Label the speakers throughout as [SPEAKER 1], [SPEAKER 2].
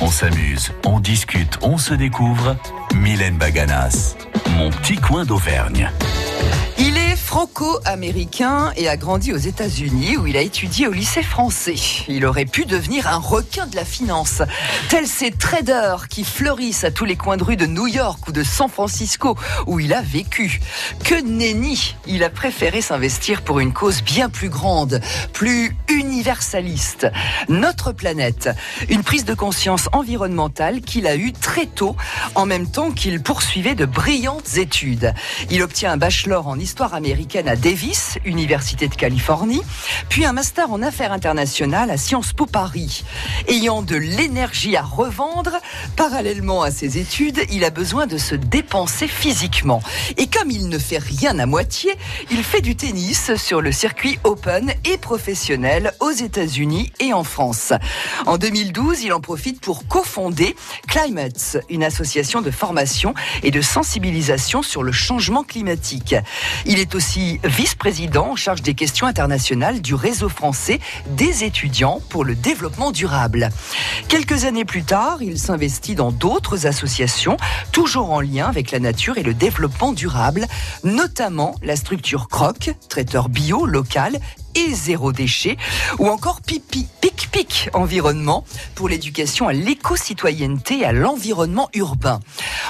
[SPEAKER 1] On s'amuse, on discute, on se découvre. Mylène Baganas, mon petit coin d'Auvergne.
[SPEAKER 2] Il est franco-américain et a grandi aux États-Unis où il a étudié au lycée français. Il aurait pu devenir un requin de la finance, tels ces traders qui fleurissent à tous les coins de rue de New York ou de San Francisco où il a vécu. Que nenni Il a préféré s'investir pour une cause bien plus grande, plus universaliste. Notre planète. Une prise de conscience environnementale qu'il a eue très tôt, en même temps qu'il poursuivait de brillantes études. Il obtient un bachelor en histoire américaine à Davis, Université de Californie, puis un master en affaires internationales à Sciences Po Paris. Ayant de l'énergie à revendre, parallèlement à ses études, il a besoin de se dépenser physiquement. Et comme il ne fait rien à moitié, il fait du tennis sur le circuit open et professionnel aux États-Unis et en France. En 2012, il en profite pour cofonder Climates, une association de formation et de sensibilisation sur le changement climatique. Il est aussi vice-président en charge des questions internationales du réseau français des étudiants pour le développement durable. Quelques années plus tard, il s'investit dans d'autres associations, toujours en lien avec la nature et le développement durable, notamment la structure Croc, traiteur bio local et zéro déchet, ou encore Pipi, Pic Pic Environnement pour l'éducation à l'éco-citoyenneté et à l'environnement urbain.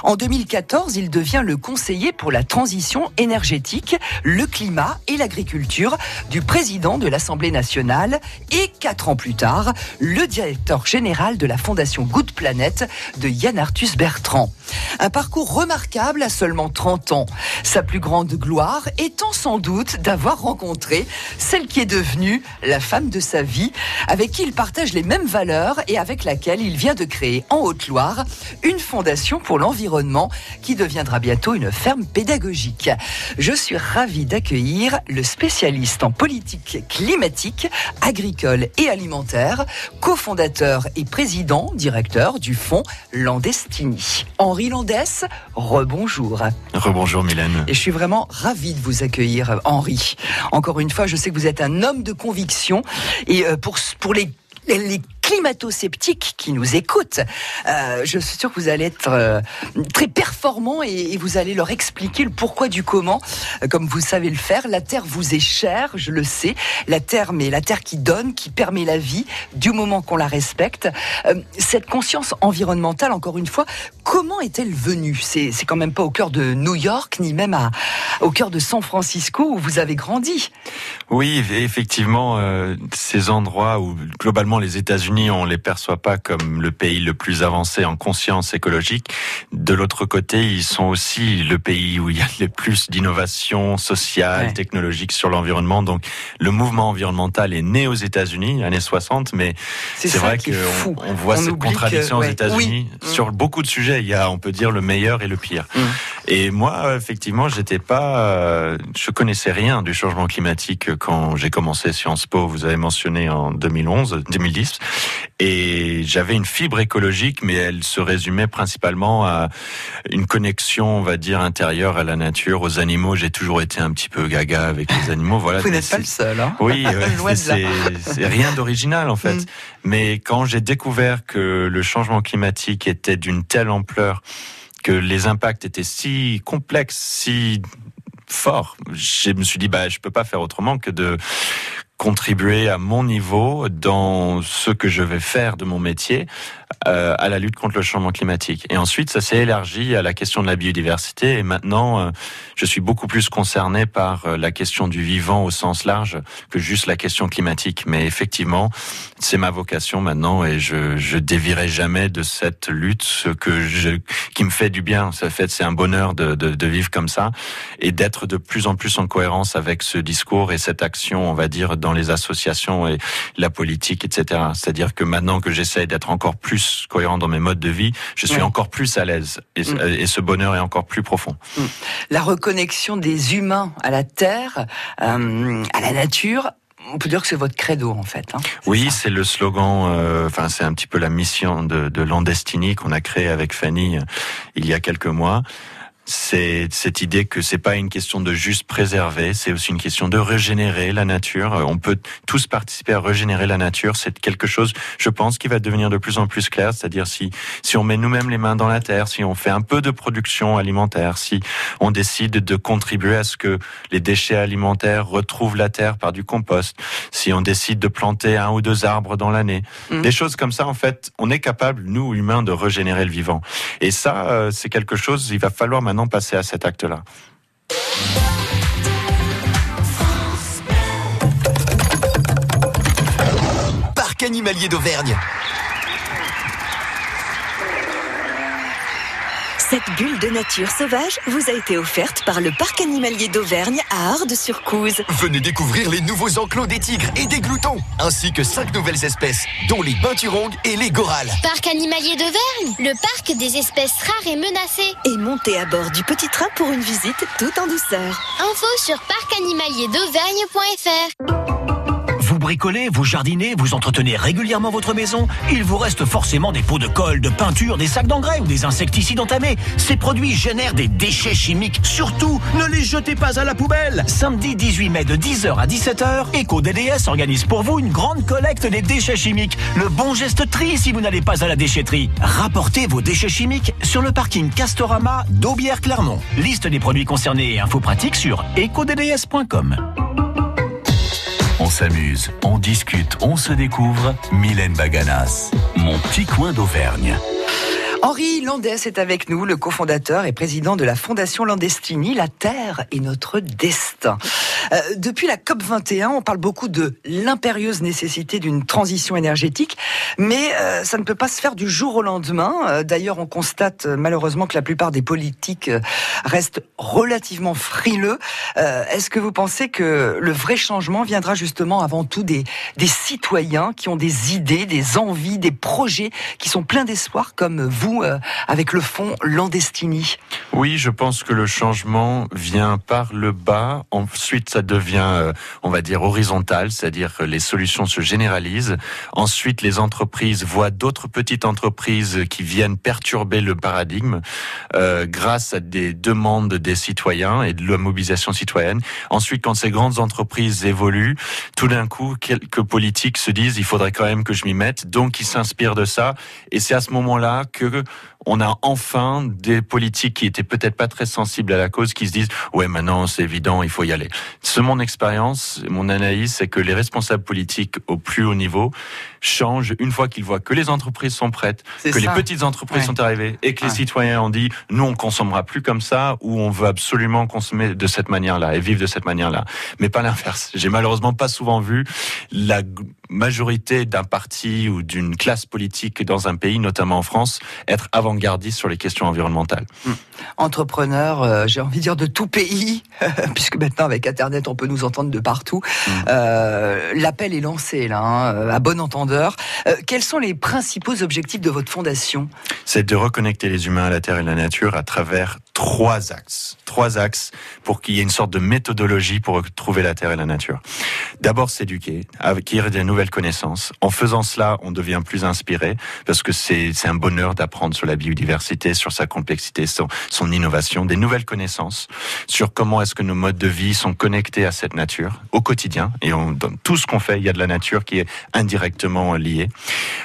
[SPEAKER 2] En 2014, il devient le conseiller pour la transition énergétique, le climat et l'agriculture du président de l'Assemblée nationale et quatre ans plus tard, le directeur général de la fondation Good Planet de Yann Arthus Bertrand. Un parcours remarquable à seulement 30 ans. Sa plus grande gloire étant sans doute d'avoir rencontré celle qui est devenue la femme de sa vie, avec qui il partage les mêmes valeurs et avec laquelle il vient de créer en Haute-Loire une fondation pour l'environnement qui deviendra bientôt une ferme pédagogique. Je suis ravie d'accueillir le spécialiste en politique climatique, agricole et alimentaire, cofondateur et président directeur du fonds Landestini. Henri Landès, rebonjour.
[SPEAKER 3] Rebonjour Mylène.
[SPEAKER 2] Et je suis vraiment ravie de vous accueillir, Henri. Encore une fois, je sais que vous êtes un homme de conviction. Et euh, pour, pour les les climato-sceptiques qui nous écoutent, euh, je suis sûr que vous allez être euh, très performant et, vous allez leur expliquer le pourquoi du comment, euh, comme vous savez le faire. La terre vous est chère, je le sais. La terre, mais la terre qui donne, qui permet la vie, du moment qu'on la respecte. Cette conscience environnementale, encore une fois, comment est-elle venue? C'est quand même pas au cœur de New York, ni même à, au cœur de San Francisco où vous avez grandi.
[SPEAKER 3] Oui, effectivement, ces endroits où globalement les États-Unis on les perçoit pas comme le pays le plus avancé en conscience écologique. De l'autre côté, ils sont aussi le pays où il y a le plus d'innovation sociale, ouais. technologique sur l'environnement. Donc, le mouvement environnemental est né aux États-Unis, années 60, mais c'est vrai qu'on on voit
[SPEAKER 2] on
[SPEAKER 3] cette contradiction
[SPEAKER 2] que,
[SPEAKER 3] aux États-Unis
[SPEAKER 2] oui.
[SPEAKER 3] sur beaucoup de sujets. Il y a, on peut dire, le meilleur et le pire. Mmh. Et moi, effectivement, j'étais pas, euh, je connaissais rien du changement climatique quand j'ai commencé Sciences Po. Vous avez mentionné en 2011, 2010. Et j'avais une fibre écologique, mais elle se résumait principalement à une connexion, on va dire, intérieure à la nature, aux animaux. J'ai toujours été un petit peu gaga avec les animaux. Voilà.
[SPEAKER 2] Vous n'êtes pas le seul, hein
[SPEAKER 3] Oui, ouais, c'est rien d'original en fait. Mm. Mais quand j'ai découvert que le changement climatique était d'une telle ampleur, que les impacts étaient si complexes, si forts, je me suis dit bah je peux pas faire autrement que de contribuer à mon niveau dans ce que je vais faire de mon métier euh, à la lutte contre le changement climatique. Et ensuite, ça s'est élargi à la question de la biodiversité. Et maintenant, euh, je suis beaucoup plus concerné par euh, la question du vivant au sens large que juste la question climatique. Mais effectivement, c'est ma vocation maintenant et je, je dévierai jamais de cette lutte, que je, qui me fait du bien. Ça fait, c'est un bonheur de, de, de vivre comme ça et d'être de plus en plus en cohérence avec ce discours et cette action, on va dire, dans les associations et la politique, etc. C'est-à-dire que maintenant que j'essaie d'être encore plus cohérent dans mes modes de vie, je suis ouais. encore plus à l'aise et, mmh. et, ce bonheur est encore plus profond.
[SPEAKER 2] Mmh. La reconnexion des humains à la terre, euh, à la nature, on peut dire que c'est votre credo en fait. Hein,
[SPEAKER 3] oui, c'est le slogan. Euh, enfin, c'est un petit peu la mission de, de Landestini qu'on a créé avec Fanny euh, il y a quelques mois. C'est cette idée que c'est pas une question de juste préserver, c'est aussi une question de régénérer la nature. On peut tous participer à régénérer la nature. C'est quelque chose, je pense, qui va devenir de plus en plus clair. C'est-à-dire si si on met nous-mêmes les mains dans la terre, si on fait un peu de production alimentaire, si on décide de contribuer à ce que les déchets alimentaires retrouvent la terre par du compost, si on décide de planter un ou deux arbres dans l'année, mmh. des choses comme ça, en fait, on est capable, nous humains, de régénérer le vivant. Et ça, euh, c'est quelque chose. Il va falloir maintenant passer à cet acte-là.
[SPEAKER 4] Parc animalier d'Auvergne.
[SPEAKER 5] Cette bulle de nature sauvage vous a été offerte par le Parc animalier d'Auvergne à Ardes-sur-Couze.
[SPEAKER 4] Venez découvrir les nouveaux enclos des tigres et des gloutons, ainsi que cinq nouvelles espèces, dont les peinturongues et les gorales.
[SPEAKER 6] Parc animalier d'Auvergne, le parc des espèces rares et menacées.
[SPEAKER 5] Et montez à bord du petit train pour une visite tout en douceur.
[SPEAKER 6] Info sur parcanimalierdauvergne.fr
[SPEAKER 7] vous bricolez, vous jardinez, vous entretenez régulièrement votre maison, il vous reste forcément des pots de colle, de peinture, des sacs d'engrais ou des insecticides entamés. Ces produits génèrent des déchets chimiques. Surtout, ne les jetez pas à la poubelle. Samedi 18 mai de 10h à 17h, EcoDDS organise pour vous une grande collecte des déchets chimiques. Le bon geste tri si vous n'allez pas à la déchetterie. Rapportez vos déchets chimiques sur le parking Castorama d'Aubière-Clermont. Liste des produits concernés et infos pratiques sur ecodds.com.
[SPEAKER 1] On s'amuse, on discute, on se découvre. Mylène Baganas, mon petit coin d'Auvergne.
[SPEAKER 2] Henri Landès est avec nous, le cofondateur et président de la Fondation Landestini. La Terre est notre destin. Euh, depuis la COP 21, on parle beaucoup de l'impérieuse nécessité d'une transition énergétique, mais euh, ça ne peut pas se faire du jour au lendemain. Euh, d'ailleurs, on constate malheureusement que la plupart des politiques restent relativement frileux. Est-ce que vous pensez que le vrai changement viendra justement avant tout des, citoyens qui ont des idées, des envies, des projets qui sont pleins d'espoir comme vous avec le fonds Landestini?
[SPEAKER 3] Oui, je pense que le changement vient par le bas. Ensuite, ça devient, euh, on va dire, horizontal, c'est-à-dire que les solutions se généralisent. Ensuite, les entreprises voient d'autres petites entreprises qui viennent perturber le paradigme euh, grâce à des demandes des citoyens et de la mobilisation citoyenne. Ensuite, quand ces grandes entreprises évoluent, tout d'un coup, quelques politiques se disent, il faudrait quand même que je m'y mette. Donc, ils s'inspirent de ça. Et c'est à ce moment-là que on a enfin des politiques qui étaient peut-être pas très sensibles à la cause qui se disent ouais maintenant c'est évident il faut y aller. C'est mon expérience, mon analyse, c'est que les responsables politiques au plus haut niveau changent une fois qu'ils voient que les entreprises sont prêtes, que les petites entreprises sont arrivées et que les citoyens ont dit nous on consommera plus comme ça ou on veut absolument consommer de cette manière-là et vivre de cette manière-là. Mais pas l'inverse. J'ai malheureusement pas souvent vu la majorité d'un parti ou d'une classe politique dans un pays, notamment en France, être avant-gardiste sur les questions environnementales.
[SPEAKER 2] Hum. Entrepreneur, euh, j'ai envie de dire de tout pays, puisque maintenant avec Internet on peut nous entendre de partout. Hum. Euh, L'appel est lancé là, hein, euh, à bon entendeur. Euh, quels sont les principaux objectifs de votre fondation?
[SPEAKER 3] C'est de reconnecter les humains à la terre et à la nature à travers trois axes. Trois axes pour qu'il y ait une sorte de méthodologie pour retrouver la terre et la nature. D'abord s'éduquer, acquérir des nouvelles connaissances. En faisant cela, on devient plus inspiré parce que c'est un bonheur d'apprendre sur la biodiversité, sur sa complexité, son, son innovation, des nouvelles connaissances sur comment est-ce que nos modes de vie sont connectés à cette nature au quotidien. Et on, dans tout ce qu'on fait, il y a de la nature qui est indirectement liée.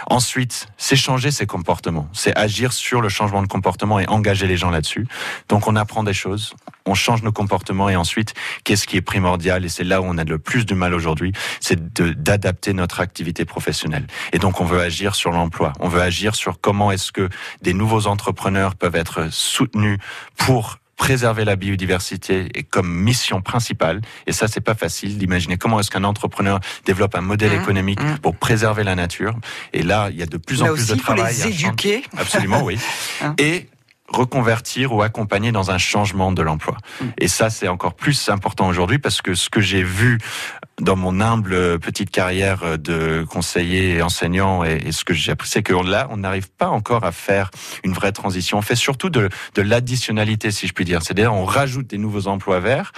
[SPEAKER 3] Ensuite, c'est changer ses comportements. C'est agir sur le changement de comportement et engager les gens là-dessus. Donc on apprend des choses, on change nos comportements et ensuite, qu'est-ce qui est primordial Et c'est là où on a le plus de mal aujourd'hui, c'est d'adapter notre activité professionnelle. Et donc on veut agir sur l'emploi, on veut agir sur comment est-ce que des nouveaux entrepreneurs peuvent être soutenus pour préserver la biodiversité et comme mission principale. Et ça, c'est pas facile d'imaginer comment est-ce qu'un entrepreneur développe un modèle mmh, économique mmh. pour préserver la nature. Et là, il y a de plus en plus de travail.
[SPEAKER 2] les éduquer.
[SPEAKER 3] Absolument, oui. Hein. Et reconvertir ou accompagner dans un changement de l'emploi. Mm. Et ça, c'est encore plus important aujourd'hui parce que ce que j'ai vu dans mon humble petite carrière de conseiller et enseignant, et, ce que j'ai appris, c'est que là, on n'arrive pas encore à faire une vraie transition. On fait surtout de, de l'additionnalité, si je puis dire. C'est-à-dire, on rajoute des nouveaux emplois verts.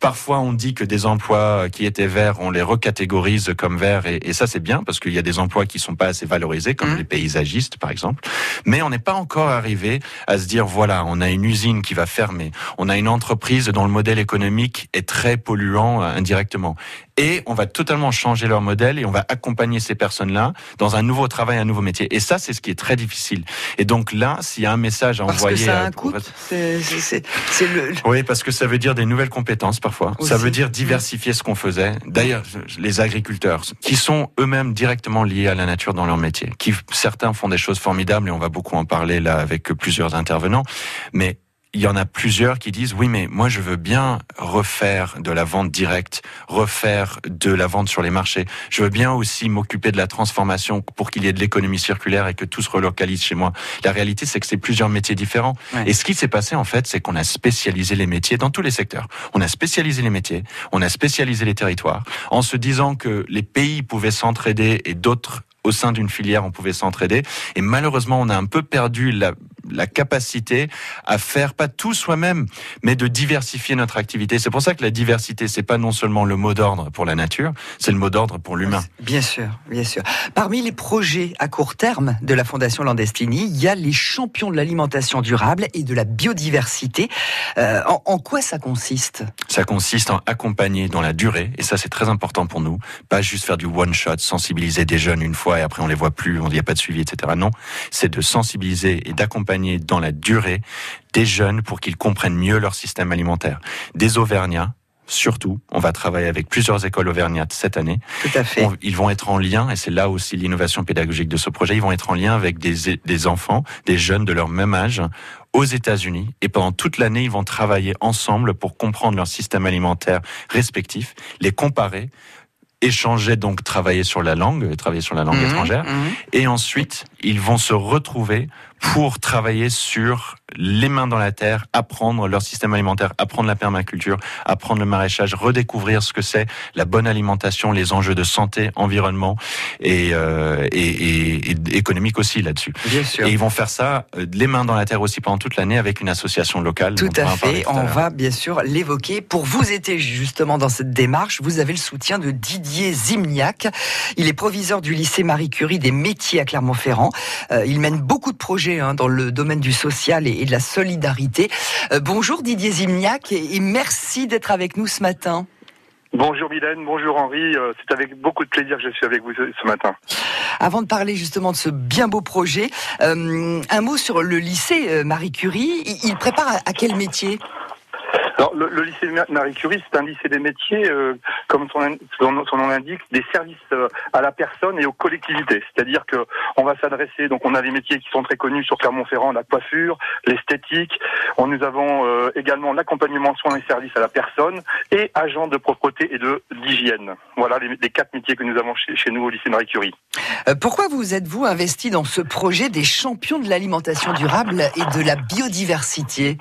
[SPEAKER 3] Parfois, on dit que des emplois qui étaient verts, on les recatégorise comme verts, et, et ça, c'est bien parce qu'il y a des emplois qui sont pas assez valorisés, comme mmh. les paysagistes, par exemple. Mais on n'est pas encore arrivé à se dire, voilà, on a une usine qui va fermer, on a une entreprise dont le modèle économique est très polluant euh, indirectement et on va totalement changer leur modèle et on va accompagner ces personnes-là dans un nouveau travail, un nouveau métier. Et ça, c'est ce qui est très difficile. Et donc là, s'il y a un message à
[SPEAKER 2] parce
[SPEAKER 3] envoyer,
[SPEAKER 2] que ça a un coût. C'est
[SPEAKER 3] le. Oui, parce que ça veut dire des nouvelles compétences parfois. Ça veut dire diversifier ce qu'on faisait. D'ailleurs, les agriculteurs, qui sont eux-mêmes directement liés à la nature dans leur métier, qui certains font des choses formidables et on va beaucoup en parler là avec plusieurs intervenants, mais il y en a plusieurs qui disent oui mais moi je veux bien refaire de la vente directe, refaire de la vente sur les marchés. Je veux bien aussi m'occuper de la transformation pour qu'il y ait de l'économie circulaire et que tout se relocalise chez moi. La réalité c'est que c'est plusieurs métiers différents. Et ce qui s'est passé en fait, c'est qu'on a spécialisé les métiers dans tous les secteurs. On a spécialisé les métiers, on a spécialisé les territoires en se disant que les pays pouvaient s'entraider et d'autres au sein d'une filière, on pouvait s'entraider. Et malheureusement, on a un peu perdu la, la capacité à faire pas tout soi-même, mais de diversifier notre activité. C'est pour ça que la diversité, c'est pas non seulement le mot d'ordre pour la nature, c'est le mot d'ordre pour l'humain.
[SPEAKER 2] Bien sûr, bien sûr. Parmi les projets à court terme de la Fondation Landestini, il y a les champions de l'alimentation durable et de la biodiversité. Euh, en, en, quoi ça consiste?
[SPEAKER 3] Ça consiste en accompagner dans la durée, et ça c'est très important pour nous, pas juste faire du one shot, sensibiliser des jeunes une fois et après on les voit plus, on n'y a pas de suivi, etc. Non, c'est de sensibiliser et d'accompagner dans la durée des jeunes pour qu'ils comprennent mieux leur système alimentaire. Des Auvergnats, surtout. On va travailler avec plusieurs écoles auvergnates cette année.
[SPEAKER 2] Tout à fait.
[SPEAKER 3] ils vont être en lien, et c'est là aussi l'innovation pédagogique de ce projet, ils vont être en lien avec des, des enfants, des jeunes de leur même âge aux États-Unis. Et pendant toute l'année, ils vont travailler ensemble pour comprendre leur système alimentaire respectif, les comparer échanger donc travailler sur la langue, travailler sur la langue mmh, étrangère, mmh. et ensuite ils vont se retrouver pour travailler sur les mains dans la terre, apprendre leur système alimentaire, apprendre la permaculture, apprendre le maraîchage, redécouvrir ce que c'est la bonne alimentation, les enjeux de santé, environnement et, euh, et, et, et économique aussi là-dessus. Et ils vont faire ça euh, les mains dans la terre aussi pendant toute l'année avec une association locale.
[SPEAKER 2] Tout à fait. on va bien sûr l'évoquer. Pour vous aider justement dans cette démarche, vous avez le soutien de Didier Zimniak. Il est proviseur du lycée Marie Curie des métiers à Clermont-Ferrand. Euh, il mène beaucoup de projets hein, dans le domaine du social et et de la solidarité. Euh, bonjour Didier Zimniak et, merci d'être avec nous ce matin.
[SPEAKER 8] Bonjour Mylène, bonjour Henri, euh, c'est avec beaucoup de plaisir que je suis avec vous ce matin.
[SPEAKER 2] Avant de parler justement de ce bien beau projet, euh, un mot sur le lycée Marie Curie, il prépare à quel métier?
[SPEAKER 8] Alors, le, le, lycée Marie Curie, c'est un lycée des métiers, euh, comme son, son, nom l'indique, des services euh, à la personne et aux collectivités. C'est-à-dire que on va s'adresser, donc on a des métiers qui sont très connus sur Clermont-Ferrand, la coiffure, l'esthétique. On, nous avons euh, également l'accompagnement soins et services à la personne et agents de propreté et de d'hygiène. Voilà les, les, quatre métiers que nous avons chez, chez nous au lycée Marie Curie.
[SPEAKER 2] pourquoi vous êtes-vous investi dans ce projet des champions de l'alimentation durable et de la biodiversité?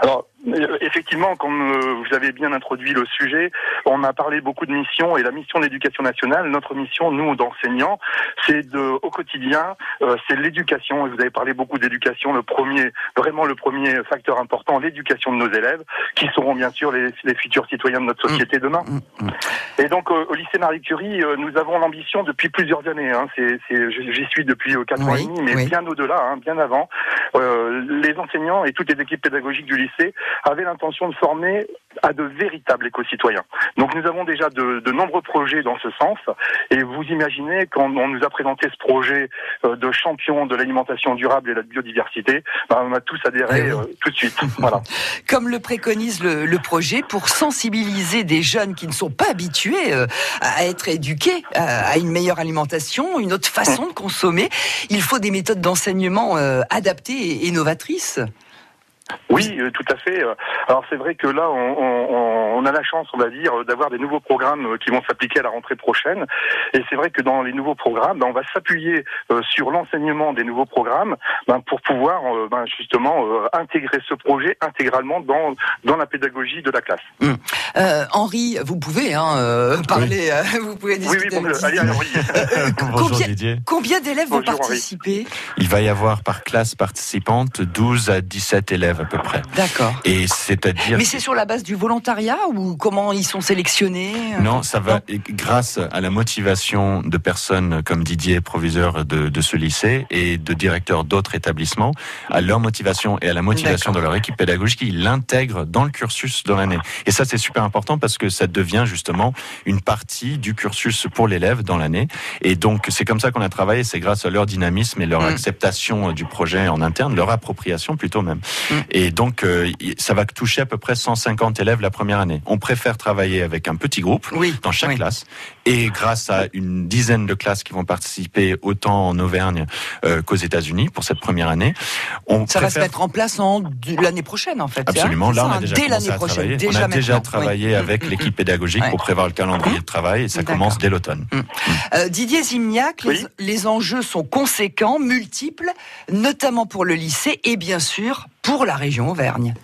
[SPEAKER 8] Alors, euh, effectivement, comme euh, vous avez bien introduit le sujet, on a parlé beaucoup de missions et la mission de l'éducation nationale, notre mission, nous, d'enseignants, c'est de, au quotidien, euh, c'est l'éducation. Vous avez parlé beaucoup d'éducation. Le premier, vraiment le premier facteur important, l'éducation de nos élèves, qui seront bien sûr les, les futurs citoyens de notre société demain. Mm, mm, mm. Et donc, au lycée Marie Curie, nous avons l'ambition depuis plusieurs années. Hein, c'est, j'y suis depuis quatre ans et demi, mais bien au-delà, hein, bien avant. les enseignants et toutes les équipes pédagogiques du lycée avait l'intention de former à de véritables éco-citoyens. Donc nous avons déjà de, de, nombreux projets dans ce sens. Et vous imaginez, quand on nous a présenté ce projet euh, de champion de l'alimentation durable et de la biodiversité, ben, on a tous adhéré eh euh, tout de suite. Voilà.
[SPEAKER 2] Comme le préconise le, le, projet, pour sensibiliser des jeunes qui ne sont pas habitués euh, à être éduqués à une meilleure alimentation, une autre façon de consommer, il faut des méthodes d'enseignement adaptées et innovatrices.
[SPEAKER 8] Oui, euh, tout à fait. Alors c'est vrai que là, on, on, on, a la chance, on va dire, d'avoir des nouveaux programmes euh, qui vont s'appliquer à la rentrée prochaine. Et c'est vrai que dans les nouveaux programmes, ben, on va s'appuyer euh, sur l'enseignement des nouveaux programmes ben, pour pouvoir ben, justement intégrer ce projet intégralement dans dans la pédagogie de la classe.
[SPEAKER 2] Hum. Henri, vous pouvez hein, parler, vous pouvez discuter.
[SPEAKER 8] Oui, oui, allez, Henri.
[SPEAKER 3] Bonjour,
[SPEAKER 2] combien, combien d'élèves vont participer?
[SPEAKER 3] Il va y avoir par classe participante 12 à 17 élèves à peu près.
[SPEAKER 2] D'accord.
[SPEAKER 3] Et c'est-à-dire.
[SPEAKER 2] Mais c'est sur la base du volontariat ou comment ils sont sélectionnés
[SPEAKER 3] Non, ça va grâce à la motivation de personnes comme Didier, proviseur de, de ce lycée, et de directeurs d'autres établissements, à leur motivation et à la motivation de leur équipe pédagogique, ils l'intègrent dans le cursus de l'année. Et ça, c'est super important parce que ça devient justement une partie du cursus pour l'élève dans l'année. Et donc, c'est comme ça qu'on a travaillé. C'est grâce à leur dynamisme et leur mm. acceptation du projet en interne, leur appropriation plutôt même. Mm. Et donc, euh, ça va toucher à peu près 150 élèves la première année. On préfère travailler avec un petit groupe dans chaque classe. Et grâce à une dizaine de classes qui vont participer autant en Auvergne euh, qu'aux États-Unis pour cette première année,
[SPEAKER 2] on ça va se mettre en place en l'année prochaine en fait.
[SPEAKER 3] Absolument. Là, on a hein, déjà dès l'année prochaine. Déjà on a déjà travaillé avec l'équipe pédagogique pour prévoir le calendrier de travail et ça commence dès l'automne.
[SPEAKER 2] Euh, Didier Zimniak, les enjeux sont conséquents, multiples, notamment pour le lycée et bien sûr pour la région Auvergne.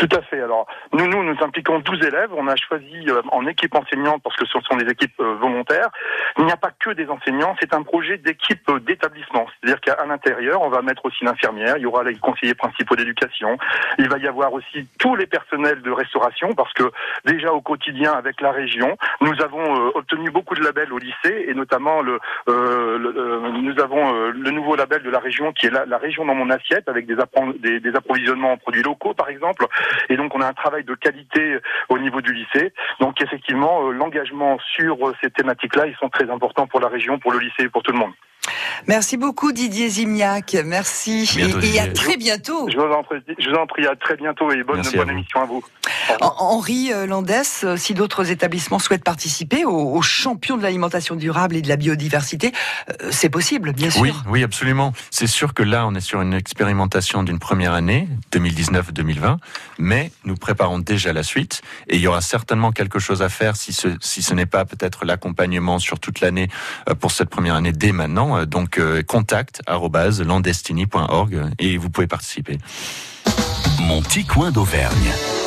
[SPEAKER 8] Tout à fait. Alors, nous, nous, nous impliquons 12 élèves. On a choisi euh, en équipe enseignante parce que ce sont des équipes euh, volontaires. Il n'y a pas que des enseignants, c'est un projet d'équipe euh, d'établissement. C'est-à-dire qu'à l'intérieur, on va mettre aussi l'infirmière, il y aura les conseillers principaux d'éducation, il va y avoir aussi tous les personnels de restauration parce que déjà au quotidien avec la région, nous avons obtenu beaucoup de labels au lycée et notamment le, nous avons le nouveau label de la région qui est la, région dans mon assiette avec des, des, des approvisionnements en produits locaux par exemple. Et donc on a un travail de qualité au niveau du lycée. Donc effectivement, euh, l'engagement sur euh, ces thématiques-là, ils sont très importants pour la région, pour le lycée et pour tout le monde.
[SPEAKER 2] Merci beaucoup Didier Zimniak. Merci et, à très bientôt.
[SPEAKER 8] Je vous, en prie, je vous en prie, à très bientôt et bonne, bonne émission à vous.
[SPEAKER 2] Henri euh, Landès, si d'autres établissements souhaitent participer aux, champions de l'alimentation durable et de la biodiversité, c'est possible, bien sûr.
[SPEAKER 3] Oui, oui, absolument. C'est sûr que là, on est sur une expérimentation d'une première année, 2019-2020, mais nous préparons déjà la suite et il y aura certainement quelque chose à faire si ce, si ce n'est pas peut-être l'accompagnement sur toute l'année euh, pour cette première année dès maintenant. Euh, donc euh, contact landestini.org et vous pouvez participer.
[SPEAKER 1] Mon petit coin d'Auvergne.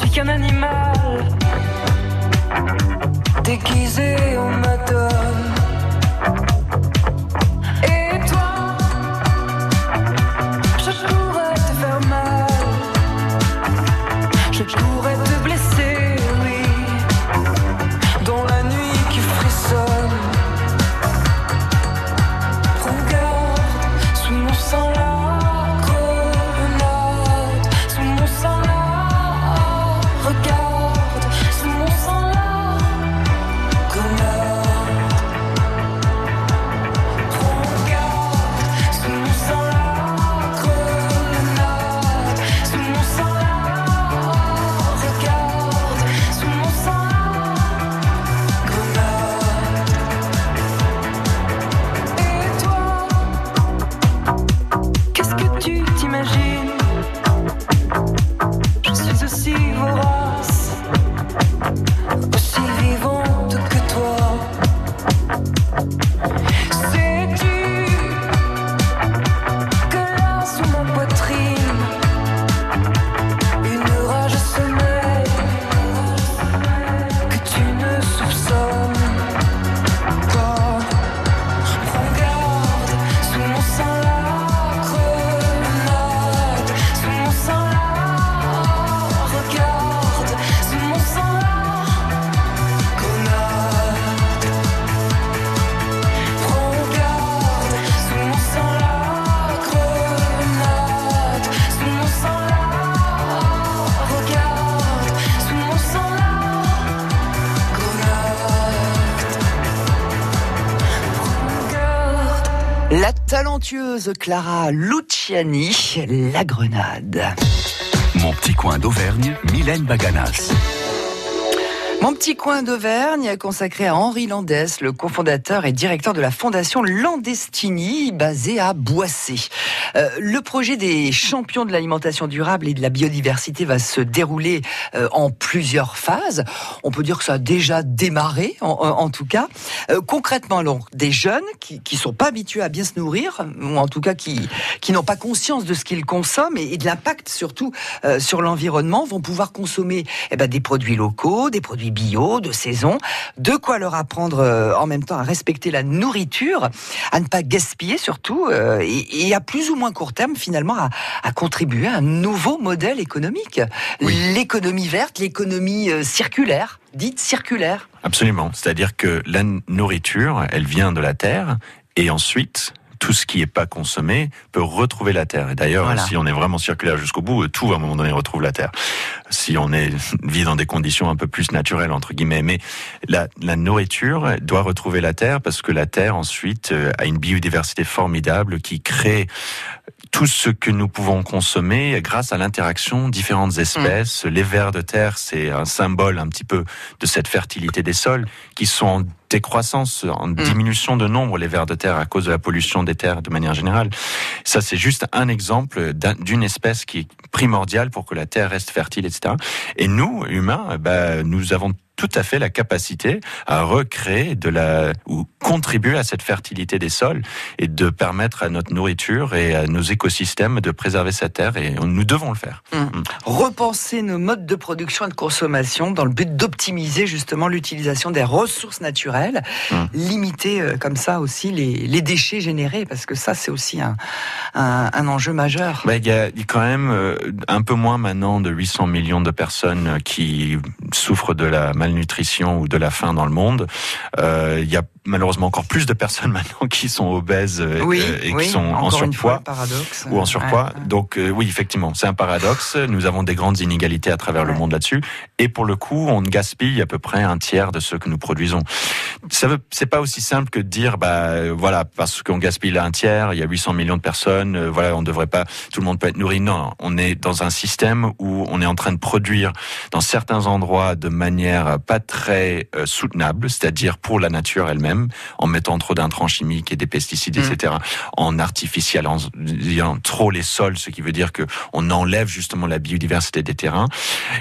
[SPEAKER 1] suis qu'un animal.
[SPEAKER 2] Talentueuse Clara Luciani, La Grenade.
[SPEAKER 1] Mon petit coin d'Auvergne, Mylène Baganas.
[SPEAKER 2] Mon petit coin d'Auvergne consacré à Henri Landès, le cofondateur et directeur de la fondation Landestini, basée à Boissé. Euh, le projet des champions de l'alimentation durable et de la biodiversité va se dérouler euh, en plusieurs phases. On peut dire que ça a déjà démarré, en, tout cas. Euh, concrètement, donc, des jeunes qui qui sont pas habitués à bien se nourrir, ou en tout cas qui n'ont pas conscience de ce qu'ils consomment et, de l'impact surtout sur l'environnement, vont pouvoir consommer eh ben, des produits locaux, des produits bio, de saison, de quoi leur apprendre euh, en même temps à respecter la nourriture, à ne pas gaspiller surtout, euh, et, et à plus ou moins court terme finalement à, à contribuer à un nouveau modèle économique. L'économie verte, l'économie euh, circulaire, dite circulaire.
[SPEAKER 3] Absolument. C'est-à-dire que la nourriture, elle vient de la terre et ensuite, tout ce qui n'est pas consommé peut retrouver la terre. Et d'ailleurs,
[SPEAKER 2] Voilà.
[SPEAKER 3] si on est vraiment circulaire jusqu'au bout, tout à un moment donné retrouve la terre. Si on est vit dans des conditions un peu plus naturelles entre guillemets, mais la, la nourriture doit retrouver la terre parce que la terre ensuite euh, a une biodiversité formidable qui crée tout ce que nous pouvons consommer grâce à l'interaction différentes espèces. Les vers de terre, c'est un symbole un petit peu de cette fertilité des sols qui sont en décroissance, en diminution de nombre, les vers de terre à cause de la pollution des terres de manière générale. Ça, c'est juste un exemple d'un- d'une espèce qui est primordiale pour que la terre reste fertile, etc. Et nous, humains, bah, nous avons tout à fait la capacité à recréer de la ou contribuer à cette fertilité des sols et de permettre à notre nourriture et à nos écosystèmes de préserver cette terre et nous devons le faire.
[SPEAKER 2] Repenser nos modes de production et de consommation dans le but d'optimiser justement l'utilisation des ressources naturelles,
[SPEAKER 3] Hum.
[SPEAKER 2] limiter euh, comme ça aussi les, les déchets générés, parce que ça c'est aussi un, un, un enjeu majeur.
[SPEAKER 3] Bah, Il y a il y a quand même euh, un peu moins maintenant de 800 millions de personnes euh, qui souffrent de la malnutrition ou de la faim dans le monde. Il y a malheureusement encore plus de personnes maintenant qui sont obèses euh,
[SPEAKER 2] Oui,
[SPEAKER 3] euh, et
[SPEAKER 2] oui,
[SPEAKER 3] qui sont en
[SPEAKER 2] fois,
[SPEAKER 3] surpoids.
[SPEAKER 2] paradoxe.
[SPEAKER 3] ou en surpoids.
[SPEAKER 2] Ouais, ouais.
[SPEAKER 3] Donc euh, oui, effectivement, c'est un paradoxe. Nous avons des grandes inégalités à travers le monde là-dessus. Et pour le coup, on gaspille à peu près un tiers de ce que nous produisons. Ça veut, c'est pas aussi simple que de dire, bah voilà, parce qu'on gaspille un tiers, il y a 800 millions de personnes, euh, voilà, on devrait pas, tout le monde peut être nourri. Non, on est dans un système où on est en train de produire dans certains endroits de manière pas très soutenable, c'est-à-dire pour la nature elle-même, en mettant trop d'intrants chimiques et des pesticides,
[SPEAKER 2] Mm.
[SPEAKER 3] etc., en artificialisant trop les sols, ce qui veut dire que on enlève justement la biodiversité des terrains,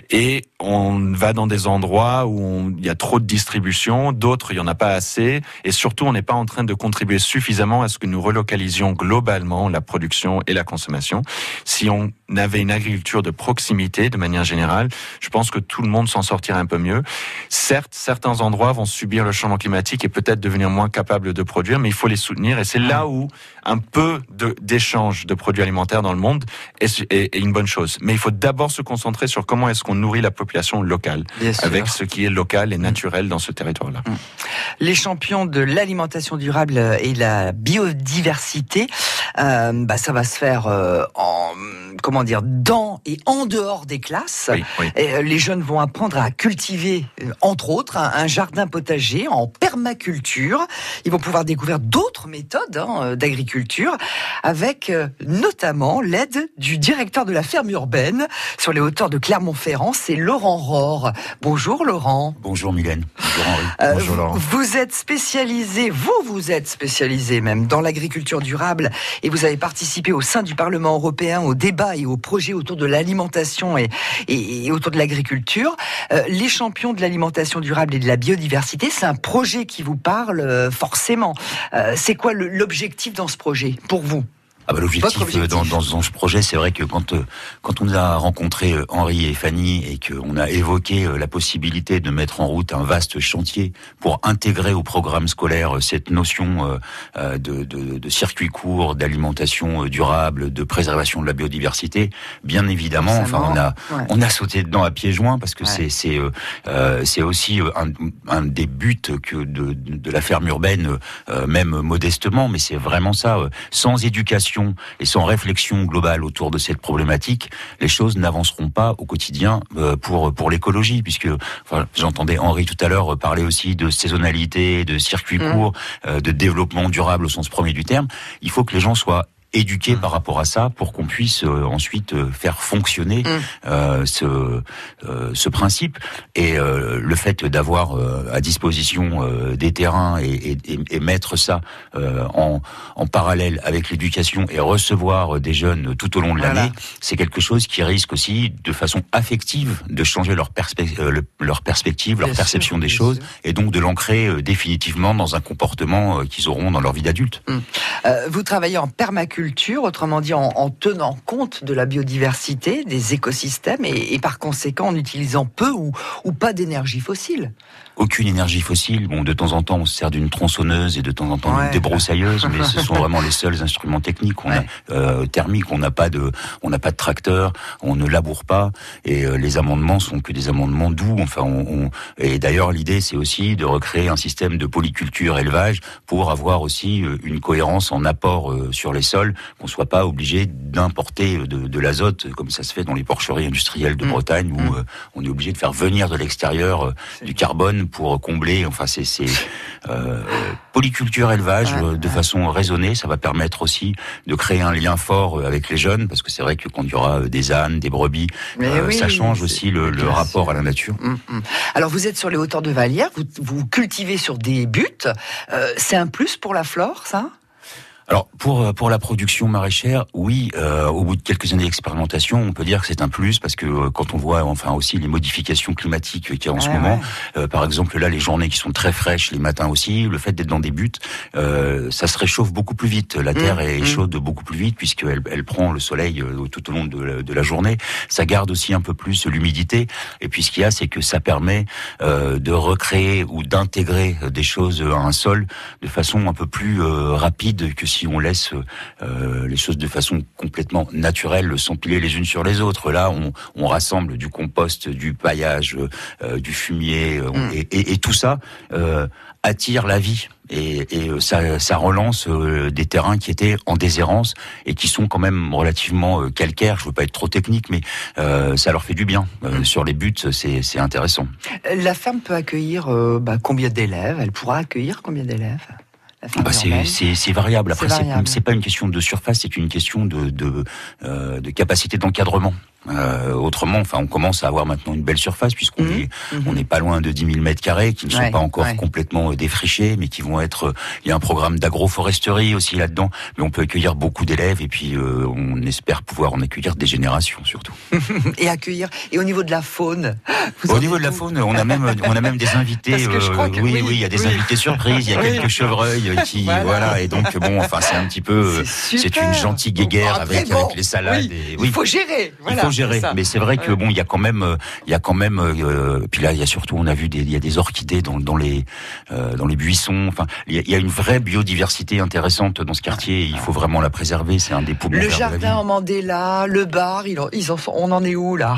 [SPEAKER 3] et on va dans des endroits où il y a trop de distribution, d'autres il y en a pas assez, et surtout on n'est pas en train de contribuer suffisamment à ce que nous relocalisions globalement la production et la consommation. Si on avait une agriculture de proximité de manière générale, je pense que tout le monde s'en sortirait un peu mieux. Certes, certains endroits vont subir le changement climatique et peut-être devenir moins capables de produire, mais il faut les soutenir. Et c'est là où un peu de- d'échange de, produits alimentaires dans le monde est, est- est une bonne chose. Mais il faut d'abord se concentrer sur comment est-ce qu'on nourrit la population locale,
[SPEAKER 2] Bien sûr.
[SPEAKER 3] avec ce qui est local et naturel dans ce territoire-là.
[SPEAKER 2] les champions de l'alimentation durable et la biodiversité, euh, bah, ça va se faire euh, en comment dire dans et en dehors des classes.
[SPEAKER 3] Oui, oui.
[SPEAKER 2] Et, euh, les jeunes vont apprendre à cultiver, euh, entre autres, un, un jardin potager en permaculture. Ils vont pouvoir découvrir d'autres méthodes hein, euh, d'agriculture, avec euh, notamment l'aide du directeur de la ferme urbaine sur les hauteurs de Clermont-Ferrand, c'est Laurent Rohr. Bonjour Laurent.
[SPEAKER 9] Bonjour Mylène. Bonjour Henri.
[SPEAKER 2] Euh,
[SPEAKER 3] Bonjour, Laurent.
[SPEAKER 2] vous, vous êtes spécialisé, vous vous êtes spécialisé même dans l'agriculture durable et vous avez participé au sein du Parlement européen au débat et aux projets autour de l'alimentation et, et- autour de l'agriculture. Euh, les champions de l'alimentation durable et de la biodiversité, c'est un projet qui vous parle euh, forcément. Euh, c'est quoi l'objectif dans ce projet pour vous?
[SPEAKER 9] Ah bah, l'objectif
[SPEAKER 2] objectif.
[SPEAKER 9] euh, dans, dans, dans ce projet, c'est vrai que quand euh, quand on a rencontré euh, Henri et Fanny et qu'on a évoqué la possibilité de mettre en route un vaste chantier pour intégrer au programme scolaire cette notion de, de, de circuit court, d'alimentation durable, de préservation de la biodiversité, bien évidemment, enfin on a
[SPEAKER 2] Ouais.
[SPEAKER 9] on a sauté dedans à pieds joints parce que
[SPEAKER 2] Ouais.
[SPEAKER 9] c'est c'est euh, c'est aussi un, un des buts que de, de la ferme urbaine, euh, même modestement, mais c'est vraiment ça. sans éducation réflexion et sans réflexion globale autour de cette problématique, les choses n'avanceront pas au quotidien euh, pour pour l'écologie, puisque enfin, j'entendais Henri tout à l'heure parler aussi de saisonnalité, de circuits
[SPEAKER 2] Mm.
[SPEAKER 9] courts, euh, de développement durable au sens premier du terme. Il faut que les gens soient éduqués
[SPEAKER 2] Mm.
[SPEAKER 9] par rapport à ça pour qu'on puisse euh, ensuite euh, faire fonctionner
[SPEAKER 2] Mm.
[SPEAKER 9] euh, ce ce principe et le fait d'avoir à disposition des terrains et, et, et- et mettre ça en, en parallèle avec l'éducation et recevoir des jeunes tout au long de
[SPEAKER 2] Voilà.
[SPEAKER 9] l'année, c'est quelque chose qui risque aussi de façon affective de changer leur, perspe- le- leur perspective, leur
[SPEAKER 2] Bien
[SPEAKER 9] perception
[SPEAKER 2] sûr,
[SPEAKER 9] des choses
[SPEAKER 2] sûr.
[SPEAKER 9] et donc de l'ancrer définitivement dans un comportement qu'ils auront dans leur vie d'adulte.
[SPEAKER 2] Euh, vous travaillez en permaculture, autrement dit en, en tenant compte de la biodiversité, des écosystèmes et, par conséquent en utilisant peu ou pas d'énergie fossile.
[SPEAKER 9] Aucune énergie fossile. Bon, de temps en temps, on se sert d'une tronçonneuse et de temps en temps
[SPEAKER 2] Ouais.
[SPEAKER 9] d'une débroussailleuse, mais ce sont vraiment les seuls instruments techniques. On
[SPEAKER 2] Ouais.
[SPEAKER 9] a euh, thermiques, on n'a pas de, on n'a pas de tracteur, on ne laboure pas, et euh, les amendements sont que des amendements doux. Enfin, on, on- et d'ailleurs, l'idée, c'est aussi de recréer un système de polyculture élevage pour avoir aussi euh, une cohérence en apport euh, sur les sols, qu'on soit pas obligé d'importer de, de l'azote comme ça se fait dans les porcheries industrielles de
[SPEAKER 2] Mm.
[SPEAKER 9] Bretagne où
[SPEAKER 2] Mm.
[SPEAKER 9] on est obligé de faire venir de l'extérieur du carbone pour combler. Enfin, c'est c'est euh, polyculture élevage
[SPEAKER 2] Ouais,
[SPEAKER 9] euh, de
[SPEAKER 2] ouais.
[SPEAKER 9] façon raisonnée. Ça va permettre aussi de créer un lien fort euh, avec les jeunes parce que c'est vrai que quand il y aura euh, des ânes, des brebis,
[SPEAKER 2] Mais
[SPEAKER 9] euh,
[SPEAKER 2] oui,
[SPEAKER 9] ça change aussi le, rapport à la nature.
[SPEAKER 2] Hum, hum. Alors vous êtes sur les hauteurs de Vallière, vous, vous cultivez sur des buts. Euh, c'est un plus pour la flore, ça?
[SPEAKER 9] Alors pour euh, pour la production maraîchère, oui, euh, au bout de quelques années d'expérimentation, on peut dire que c'est un plus parce que euh, quand on voit enfin aussi les modifications climatiques qu'il y a en ce
[SPEAKER 2] Ouais,
[SPEAKER 9] moment, euh, par exemple là les journées qui sont très fraîches les matins aussi, le fait d'être dans des buttes, euh, ça se réchauffe beaucoup plus vite. La terre
[SPEAKER 2] Mmh,
[SPEAKER 9] est
[SPEAKER 2] mmh.
[SPEAKER 9] chaude beaucoup plus vite puisqu'elle elle prend le soleil tout au long de la, de la journée. Ça garde aussi un peu plus l'humidité. Et puis ce qu'il y a, c'est que ça permet euh, de recréer ou d'intégrer des choses à un sol de façon un peu plus rapide que si on laisse euh, les choses de façon complètement naturelle, s'empiler les unes sur les autres. Là, on, on rassemble du compost, du paillage, euh, du fumier, euh,
[SPEAKER 2] Mm.
[SPEAKER 9] et, et- et tout ça euh, attire la vie. Et, et, ça, ça relance des terrains qui étaient en déshérence et qui sont quand même relativement calcaires. Je veux pas être trop technique, mais ça leur fait du bien. Euh,
[SPEAKER 2] Mm.
[SPEAKER 9] Sur les buts, c'est intéressant.
[SPEAKER 2] La ferme peut accueillir bah, combien d'élèves? Elle pourra accueillir combien d'élèves?
[SPEAKER 9] Bah, c'est- variable. Après,
[SPEAKER 2] C'est
[SPEAKER 9] pas une question de surface, c'est une question de de, euh, de capacité d'encadrement. Euh, autrement, enfin, on commence à avoir maintenant une belle surface puisqu'on
[SPEAKER 2] Mhm.
[SPEAKER 9] est
[SPEAKER 2] Mhm.
[SPEAKER 9] on n'est pas loin de 10 000 mètres carrés qui ne sont
[SPEAKER 2] Ouais,
[SPEAKER 9] pas encore
[SPEAKER 2] ouais.
[SPEAKER 9] complètement euh, défrichés, mais qui vont être. euh, Il y a un programme d'agroforesterie aussi là-dedans, mais on peut accueillir beaucoup d'élèves et puis euh, on espère pouvoir en accueillir des générations surtout.
[SPEAKER 2] Et accueillir. Et au niveau de la faune
[SPEAKER 9] Au niveau de la faune, on a même on a même des invités.
[SPEAKER 2] Parce que je crois que
[SPEAKER 9] oui,
[SPEAKER 2] oui,
[SPEAKER 9] oui, il y a des
[SPEAKER 2] oui.
[SPEAKER 9] invités surprises, il y a quelques chevreuils euh,
[SPEAKER 2] Voilà.
[SPEAKER 9] voilà. et donc bon, enfin c'est un petit peu. euh,
[SPEAKER 2] C'est super.
[SPEAKER 9] une gentille guéguerre
[SPEAKER 2] Après,
[SPEAKER 9] avec,
[SPEAKER 2] bon,
[SPEAKER 9] avec les salades.
[SPEAKER 2] oui,
[SPEAKER 9] et,
[SPEAKER 2] Il faut gérer.
[SPEAKER 9] il faut gérer, mais c'est vrai que bon, il y a quand même, euh, il y a quand même, euh, puis là, il y a surtout, on a vu des, il y a des orchidées dans, dans les, euh, dans les buissons. Enfin, il y, a, il y a une vraie biodiversité intéressante dans ce quartier. et il faut vraiment la préserver. C'est un des poumons
[SPEAKER 2] Le jardin en Mandela, le bar, ils sont- on en est où là?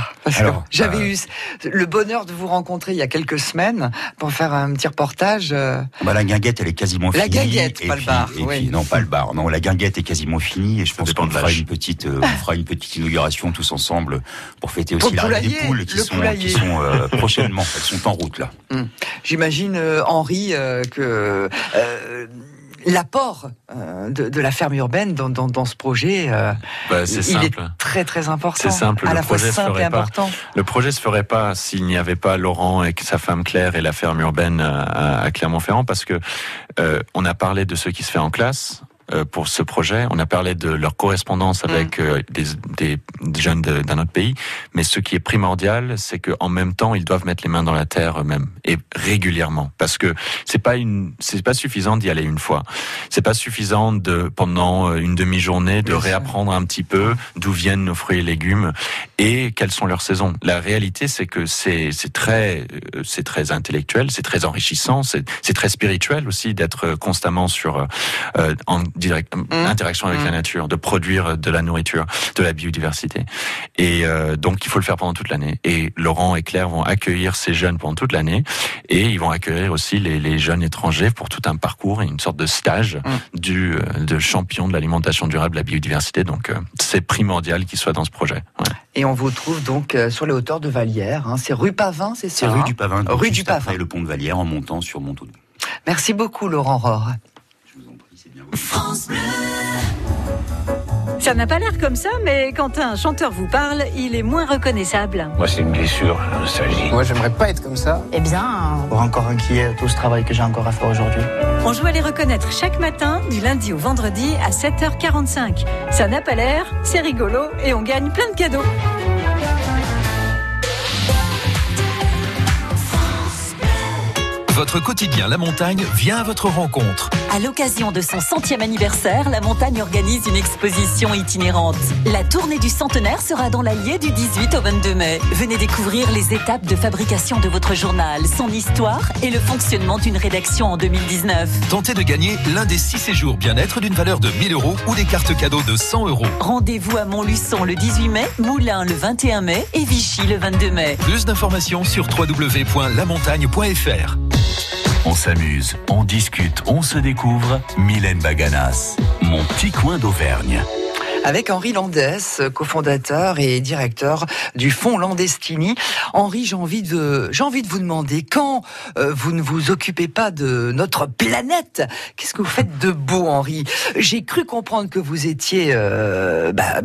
[SPEAKER 2] J'avais
[SPEAKER 9] euh,
[SPEAKER 2] eu le bonheur de vous rencontrer il y a quelques semaines pour faire un petit reportage. euh,
[SPEAKER 9] Bah, la guinguette, elle est quasiment finie.
[SPEAKER 2] Guinguette,
[SPEAKER 9] et
[SPEAKER 2] pas le
[SPEAKER 9] puis-
[SPEAKER 2] bar,
[SPEAKER 9] et
[SPEAKER 2] oui.
[SPEAKER 9] puis- non, pas le bar. Non, la guinguette est quasiment finie. Et je pense qu'on fera une petite, euh, on fera une petite inauguration tous ensemble pour fêter aussi l'arrivée des poules qui sont,
[SPEAKER 2] poulailler.
[SPEAKER 9] qui sont euh, prochainement. Elles sont en route là.
[SPEAKER 2] J'imagine euh, Henri euh, que euh, l'apport euh, de, de la ferme urbaine dans, dans, dans ce projet, euh,
[SPEAKER 3] Bah,
[SPEAKER 2] il
[SPEAKER 3] simple.
[SPEAKER 2] est très très important.
[SPEAKER 3] C'est simple,
[SPEAKER 2] à
[SPEAKER 3] le
[SPEAKER 2] la fois
[SPEAKER 3] projet se
[SPEAKER 2] simple et
[SPEAKER 3] pas.
[SPEAKER 2] important.
[SPEAKER 3] Le projet se ferait pas s'il n'y avait pas Laurent et sa femme Claire et la ferme urbaine à, à Clermont-Ferrand, parce que euh, on a parlé de ce qui se fait en classe euh, pour ce projet. On a parlé de leur correspondance avec euh, des, des, des jeunes d'un autre pays, mais ce qui est primordial, c'est que en même temps, ils doivent mettre les mains dans la terre eux-mêmes et régulièrement, parce que c'est pas une, c'est pas suffisant d'y aller une fois. C'est pas suffisant de pendant euh, une demi-journée de réapprendre un petit peu d'où viennent nos fruits et légumes et quelles sont leurs saisons. La réalité, c'est que c'est c'est très euh, c'est très intellectuel, c'est très enrichissant, c'est c'est très spirituel aussi d'être constamment sur euh, en direct, interaction avec la nature, de produire de la nourriture, de la biodiversité. Et euh, donc il faut le faire pendant toute l'année. Et Laurent et Claire vont accueillir ces jeunes pendant toute l'année, et ils vont accueillir aussi les, les, jeunes étrangers pour tout un parcours et une sorte de stage du de champion de l'alimentation durable, de la biodiversité. Donc c'est primordial qu'ils soient dans ce projet. Ouais.
[SPEAKER 2] Et on vous trouve donc sur les hauteurs de Vallière. Hein. C'est rue Pavin, c'est ça
[SPEAKER 9] C'est rue du Pavin.
[SPEAKER 2] Rue du Pavin.
[SPEAKER 9] Après le pont de Vallière en montant sur Montaudoux.
[SPEAKER 2] Merci beaucoup Laurent Rohr.
[SPEAKER 9] France Bleu.
[SPEAKER 10] Ça n'a pas l'air comme ça, mais quand un chanteur vous parle, il est moins reconnaissable.
[SPEAKER 11] Moi, c'est une blessure, la nostalgie.
[SPEAKER 12] Moi, j'aimerais pas être comme ça.
[SPEAKER 13] Eh bien, pour encore inquiet tout ce travail que j'ai encore à faire aujourd'hui.
[SPEAKER 10] On joue à les reconnaître chaque matin, du lundi au vendredi à 7h45. Ça n'a pas l'air, c'est rigolo et on gagne plein de cadeaux.
[SPEAKER 14] Votre quotidien La Montagne vient à votre rencontre.
[SPEAKER 15] À l'occasion de son centième anniversaire, La Montagne organise une exposition itinérante. La tournée du centenaire sera dans l'Allier du 18 au 22 mai. Venez découvrir les étapes de fabrication de votre journal, son histoire et le fonctionnement d'une rédaction en 2019.
[SPEAKER 14] Tentez de gagner l'un des six séjours bien-être d'une valeur de 1000 euros ou des cartes cadeaux de 100 euros.
[SPEAKER 15] Rendez-vous à Montluçon le 18 mai, Moulins le 21 mai et Vichy le 22 mai.
[SPEAKER 14] Plus d'informations sur www.lamontagne.fr.
[SPEAKER 1] On s'amuse, on discute, on se découvre. Mylène Baganas, mon petit coin d'Auvergne
[SPEAKER 2] avec Henri Landès, cofondateur et directeur du fonds Landestini. Henri, j'ai envie de, vous demander quand euh, vous ne vous occupez pas de notre planète, qu'est-ce que vous faites de beau, Henri? J'ai cru comprendre que vous étiez euh, bah,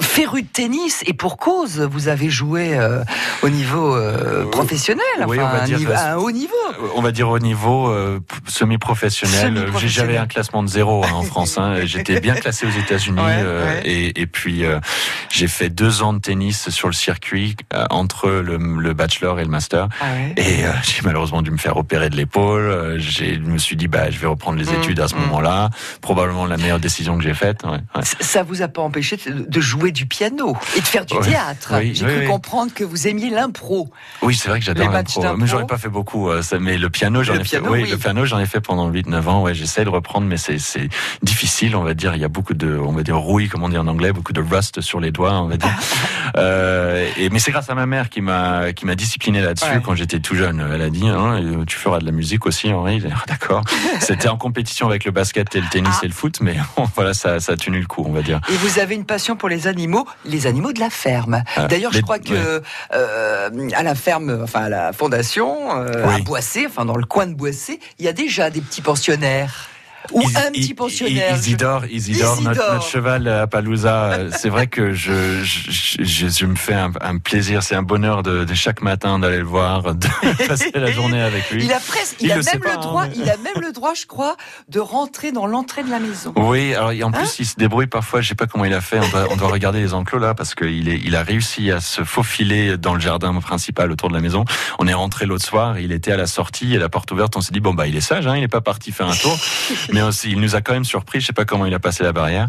[SPEAKER 2] féru de tennis et pour cause, vous avez joué euh, au niveau euh, professionnel,
[SPEAKER 3] oui,
[SPEAKER 2] enfin,
[SPEAKER 3] on va
[SPEAKER 2] un
[SPEAKER 3] dire,
[SPEAKER 2] niveau- à un haut niveau.
[SPEAKER 3] On va dire au niveau euh, semi-professionnel. J'ai- J'avais un classement de zéro hein, en France. hein. J'étais bien classé aux États-Unis
[SPEAKER 2] Ouais,
[SPEAKER 3] euh,
[SPEAKER 2] ouais.
[SPEAKER 3] et, et puis euh, j'ai fait deux ans de tennis sur le circuit euh, entre le, le bachelor et le master.
[SPEAKER 2] Ah ouais.
[SPEAKER 3] Et euh, j'ai malheureusement dû me faire opérer de l'épaule. Euh, J'ai, je me suis dit bah je vais reprendre les
[SPEAKER 2] Mm,
[SPEAKER 3] études à ce
[SPEAKER 2] mm.
[SPEAKER 3] moment-là. Probablement la meilleure décision que j'ai faite.
[SPEAKER 2] Ça vous a pas empêché de de jouer du piano et de faire du
[SPEAKER 3] Oui.
[SPEAKER 2] théâtre.
[SPEAKER 3] Oui,
[SPEAKER 2] J'ai
[SPEAKER 3] oui,
[SPEAKER 2] cru comprendre que vous aimiez l'impro.
[SPEAKER 3] Oui, c'est vrai que j'adore l'impro. Mais j'aurais pas fait beaucoup. euh, mais le piano, j'en ai
[SPEAKER 2] piano,
[SPEAKER 3] fait. Oui, le piano, j'en ai fait pendant 8-9 ans. Ouais, j'essaie de reprendre, mais c'est difficile, on va dire. Il y a beaucoup de, on va dire rouille, comme on dit en anglais, beaucoup de rust sur les doigts, on va dire. euh, et mais c'est grâce à ma mère qui m'a qui m'a discipliné là-dessus
[SPEAKER 2] Ouais.
[SPEAKER 3] quand j'étais tout jeune. Elle a dit, hein, tu feras de la musique aussi, Henri. Ah, D'accord. C'était en compétition avec le basket et le tennis
[SPEAKER 2] Ah.
[SPEAKER 3] et le foot, mais voilà, ça, ça a tenu le coup, on va dire.
[SPEAKER 2] Et vous avez une passion pour les animaux, les animaux de la ferme.
[SPEAKER 3] Ah,
[SPEAKER 2] D'ailleurs, je
[SPEAKER 3] les-
[SPEAKER 2] crois que euh, à la ferme, enfin à la fondation, euh,
[SPEAKER 3] Oui.
[SPEAKER 2] à Boissé, enfin dans le coin de Boissé, il y a déjà des petits pensionnaires. Ou
[SPEAKER 3] Is-
[SPEAKER 2] un petit pensionnaire.
[SPEAKER 3] Isidore, Isidore, Notre,
[SPEAKER 2] Isidore.
[SPEAKER 3] notre cheval à Palouza. euh, C'est vrai que je, je, je, je me fais un, un plaisir, c'est un bonheur de, de chaque matin d'aller le voir, de passer la journée avec lui.
[SPEAKER 2] Il a presque, il,
[SPEAKER 3] Il
[SPEAKER 2] a
[SPEAKER 3] le
[SPEAKER 2] même
[SPEAKER 3] pas,
[SPEAKER 2] le droit,
[SPEAKER 3] hein, mais-
[SPEAKER 2] il a même le droit, je crois, de rentrer dans l'entrée de la maison.
[SPEAKER 3] Oui, alors en plus
[SPEAKER 2] Hein
[SPEAKER 3] il se débrouille parfois. Je sais pas comment il a fait. On doit, on doit regarder les enclos là parce qu'il est, il a réussi à se faufiler dans le jardin principal autour de la maison. On est rentré l'autre soir. Il était à la sortie et la porte ouverte. On s'est dit bon bah il est sage, hein, il est pas parti faire un tour. Mais aussi, il nous a quand même surpris. Je sais pas comment il a passé la barrière.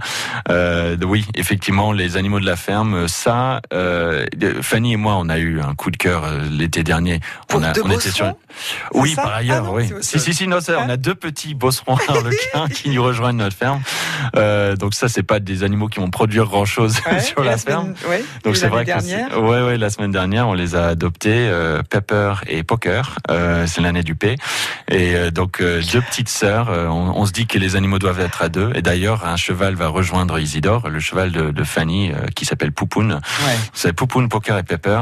[SPEAKER 3] Euh, oui, effectivement, les animaux de la ferme, ça. Euh, Fanny et moi, on a eu un coup de cœur euh, l'été dernier.
[SPEAKER 2] Pour
[SPEAKER 3] on a, on était sur. Oui, par ailleurs,
[SPEAKER 2] Ah non,
[SPEAKER 3] oui. Si, si, si, non, ça, on a deux petits bosserons harlequins qui nous rejoignent notre ferme. Euh, donc ça, c'est pas des animaux qui vont produire grand chose sur
[SPEAKER 2] Et
[SPEAKER 3] la,
[SPEAKER 2] semaine-
[SPEAKER 3] ferme.
[SPEAKER 2] ouais,
[SPEAKER 3] Donc c'est vrai que ouais, ouais, la semaine dernière, on les a adoptés, euh, Pepper et Poker. Euh, c'est l'année du P. Et euh, donc euh, deux petites sœurs. euh, on, on se dit que les animaux doivent être à deux. Et d'ailleurs, un cheval va rejoindre Isidore, le cheval de, de Fanny, euh, qui s'appelle Poupoune.
[SPEAKER 2] Ouais.
[SPEAKER 3] C'est Poupoune, Poker et Pepper.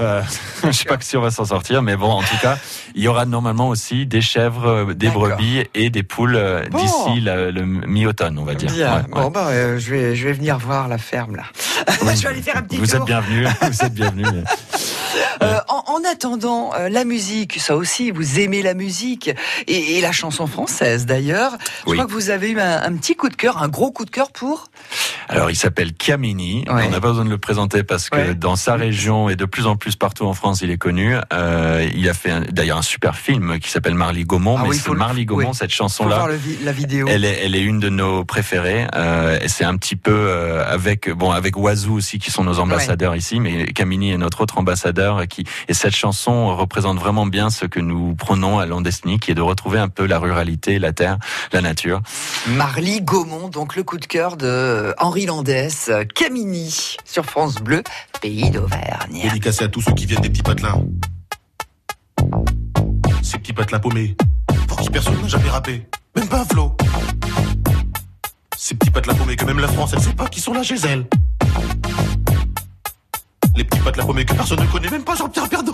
[SPEAKER 3] Euh, je sais pas si on va s'en sortir, mais bon, en tout cas, il y aura normalement aussi des chèvres, euh, des brebis et des poules euh,
[SPEAKER 2] Bon.
[SPEAKER 3] d'ici le mi-automne, on va dire. Ouais.
[SPEAKER 2] Bon, bah, euh, je vais, je vais venir voir la ferme là. je vais aller faire un petit
[SPEAKER 3] Vous
[SPEAKER 2] tour.
[SPEAKER 3] êtes bienvenus, vous êtes bienvenus.
[SPEAKER 2] Euh, en, en attendant, euh, la musique, ça aussi, vous aimez la musique et, et la chanson française d'ailleurs. Je
[SPEAKER 3] Oui.
[SPEAKER 2] crois que vous avez eu un, un petit coup de cœur, un gros coup de cœur pour.
[SPEAKER 3] Alors, il s'appelle.
[SPEAKER 2] Ouais.
[SPEAKER 3] On n'a pas besoin de le présenter parce que
[SPEAKER 2] Ouais.
[SPEAKER 3] dans sa région et de plus en plus partout en France, il est connu. Euh, il a fait d'ailleurs un super film qui s'appelle Marly Gaumont.
[SPEAKER 2] Ah
[SPEAKER 3] mais
[SPEAKER 2] oui, le-
[SPEAKER 3] Marly Gaumont,
[SPEAKER 2] oui.
[SPEAKER 3] cette chanson-là.
[SPEAKER 2] voir le vi- la vidéo.
[SPEAKER 3] Elle est, elle est une de nos préférées. Euh, et c'est un petit peu avec bon avec Oiseau aussi qui sont nos ambassadeurs ici, mais Camini est notre autre ambassadeur et qui et cette chanson représente vraiment bien ce que nous prenons à Landestini, qui est de retrouver un peu la ruralité, la terre, la nature.
[SPEAKER 2] Marly Gaumont, donc le coup de cœur de Henri Landès, Camini sur France Bleu, pays d'Auvergne.
[SPEAKER 12] Dédicacé à tous ceux qui viennent des petits patelins. Ces petits patelins paumés, pour qui personne n'a jamais rappé, même pas un flot. Ces petits patelins paumés que même la France, elle sait pas qui sont là chez elle. Les petits patelins paumés que personne ne connaît, même pas Jean-Pierre Perdot.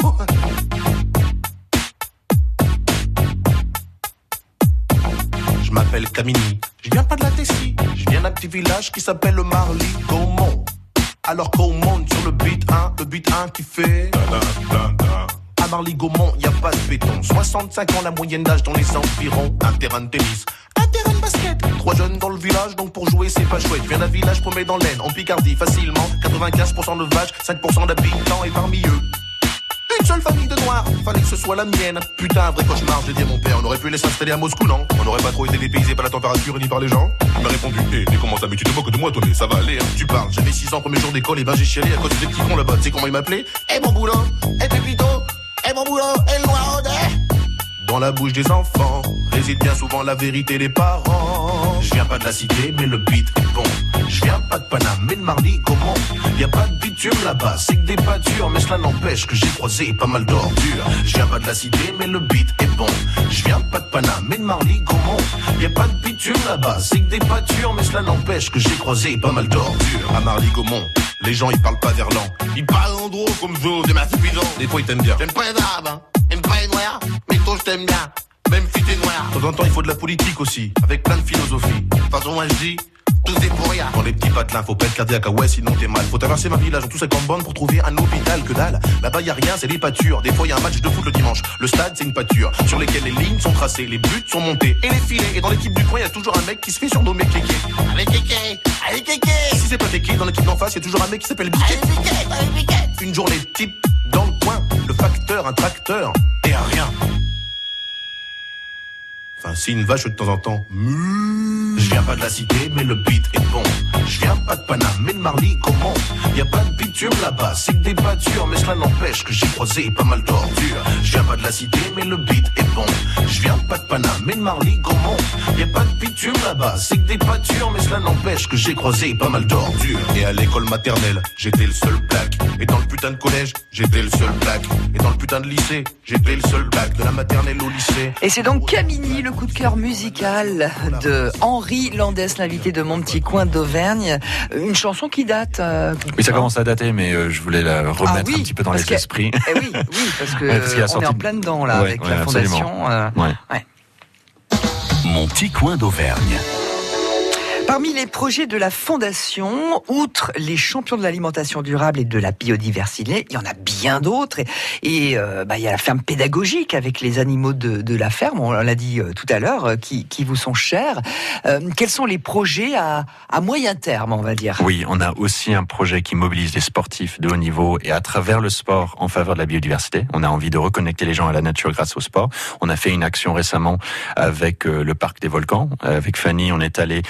[SPEAKER 12] Je m'appelle Camini, je viens pas de la Tessie, je viens d'un petit village qui s'appelle le Marly Gaumont. Alors qu'on sur le beat 1, le beat 1 qui fait. Marly Gaumont, y a pas de béton. 65 ans la moyenne d'âge dans les environs. Un terrain de tennis, un terrain de basket. Trois jeunes dans le village, donc pour jouer c'est pas chouette. Viens d'un village paumé dans l'Aisne, en Picardie, facilement. 95% de vaches, 5% d'habitants et parmi eux. Une seule famille de noirs, fallait que ce soit la mienne. Putain, un vrai cauchemar, j'ai dit à mon père, on aurait pu les s'installer à Moscou, non? On n'aurait pas trop été dépaysé par la température ni par les gens Il m'a répondu, hé, mais comment ça, mais tu te moques de moi, toi, ça va aller, hein. Tu parles, j'avais 6 ans, premier jour d'école, et ben j'ai chialé à cause des petits cons là-bas. Tu sais comment il m'appelait Eh mon boulot, eh Pépito, eh mon boulot, eh le noir au nez. Dans la bouche des enfants, réside bien souvent la vérité des parents. Je viens pas de la cité, mais le beat est bon. Je viens pas de Paname, mais de Marly, comment Y a pas de bitume là-bas, c'est que des pâtures, mais cela n'empêche que j'ai croisé pas mal d'ordures. Je viens pas de la cité, mais le beat est bon. Je viens pas de Paname, mais de Marly, comment Y a pas de bitume là-bas, c'est que des pâtures, mais cela n'empêche que j'ai croisé pas mal d'ordures. À Marly Gaumont, les gens ils parlent pas verlan. Ils parlent en gros comme zo, des massifisants. Des fois ils t'aiment bien. J'aime pas les arabes, hein. J'aime pas les noirs, je t'aime bien. Même si t'es noir. De temps en temps il faut de la politique aussi, avec plein de philosophie. De toute façon moi je dis, tous des pour rien. Dans les petits patelins, faut pas être cardiaque, ah ouais, sinon t'es mal. Faut traverser ma village en tout 50 bornes pour trouver un hôpital que dalle. Là-bas y a rien, c'est des pâtures. Des fois y a un match de foot le dimanche. Le stade, c'est une pâture sur lesquelles les lignes sont tracées, les buts sont montés et les filets. Et dans l'équipe du coin, y a toujours un mec qui se fait surnommer Kéké. Allez Kéké, allez Kéké. Si c'est pas Kéké, dans l'équipe d'en face, y a toujours un mec qui s'appelle Biquet. Une journée type dans le coin, le facteur, un tracteur et rien. Enfin, si une vache de temps en temps. Je viens pas de la cité, mais le beat est bon. Je viens pas de Paname, mais de Marly, comment? Y a pas de bitume là-bas, c'est que des pâtures, mais cela n'empêche que j'ai croisé pas mal d'ordures. Je viens pas de la cité, mais le beat est bon. Je viens pas de Paname, mais de Marly, comment? Y a pas de bitume là-bas, c'est que des pâtures, mais cela n'empêche que j'ai croisé pas mal d'ordures. Et à l'école maternelle, j'étais le seul black. Et dans le putain de collège, j'étais le seul black. Et dans le putain de lycée, j'étais le seul black. De la maternelle au lycée.
[SPEAKER 2] Et c'est donc Camini, le coup de cœur musical de Henri Landès, l'invité de mon petit coin d'Auvergne. Une chanson qui date. euh,
[SPEAKER 3] Oui, ça commence à dater, mais euh, je voulais la remettre
[SPEAKER 2] Ah oui,
[SPEAKER 3] un petit peu dans les
[SPEAKER 2] que-
[SPEAKER 3] esprits.
[SPEAKER 2] Eh oui, oui, parce que
[SPEAKER 3] Ouais, parce qu'il a
[SPEAKER 2] on
[SPEAKER 3] sorti-
[SPEAKER 2] est en plein dedans là
[SPEAKER 3] Ouais,
[SPEAKER 2] avec
[SPEAKER 3] ouais,
[SPEAKER 2] la fondation. euh,
[SPEAKER 3] Ouais.
[SPEAKER 2] ouais.
[SPEAKER 1] Mon petit coin d'Auvergne.
[SPEAKER 2] Parmi les projets de la Fondation, outre les champions de l'alimentation durable et de la biodiversité, il y en a bien d'autres. Et, euh, bah, il y a la ferme pédagogique avec les animaux de, la ferme, on l'a dit euh, tout à l'heure, euh, qui, vous sont chers. Quels sont les projets à, moyen terme, on va dire?
[SPEAKER 3] Oui, on a aussi un projet qui mobilise les sportifs de haut niveau et à travers le sport en faveur de la biodiversité. On a envie de reconnecter les gens à la nature grâce au sport. On a fait une action récemment avec le parc des volcans. Avec Fanny, on est allé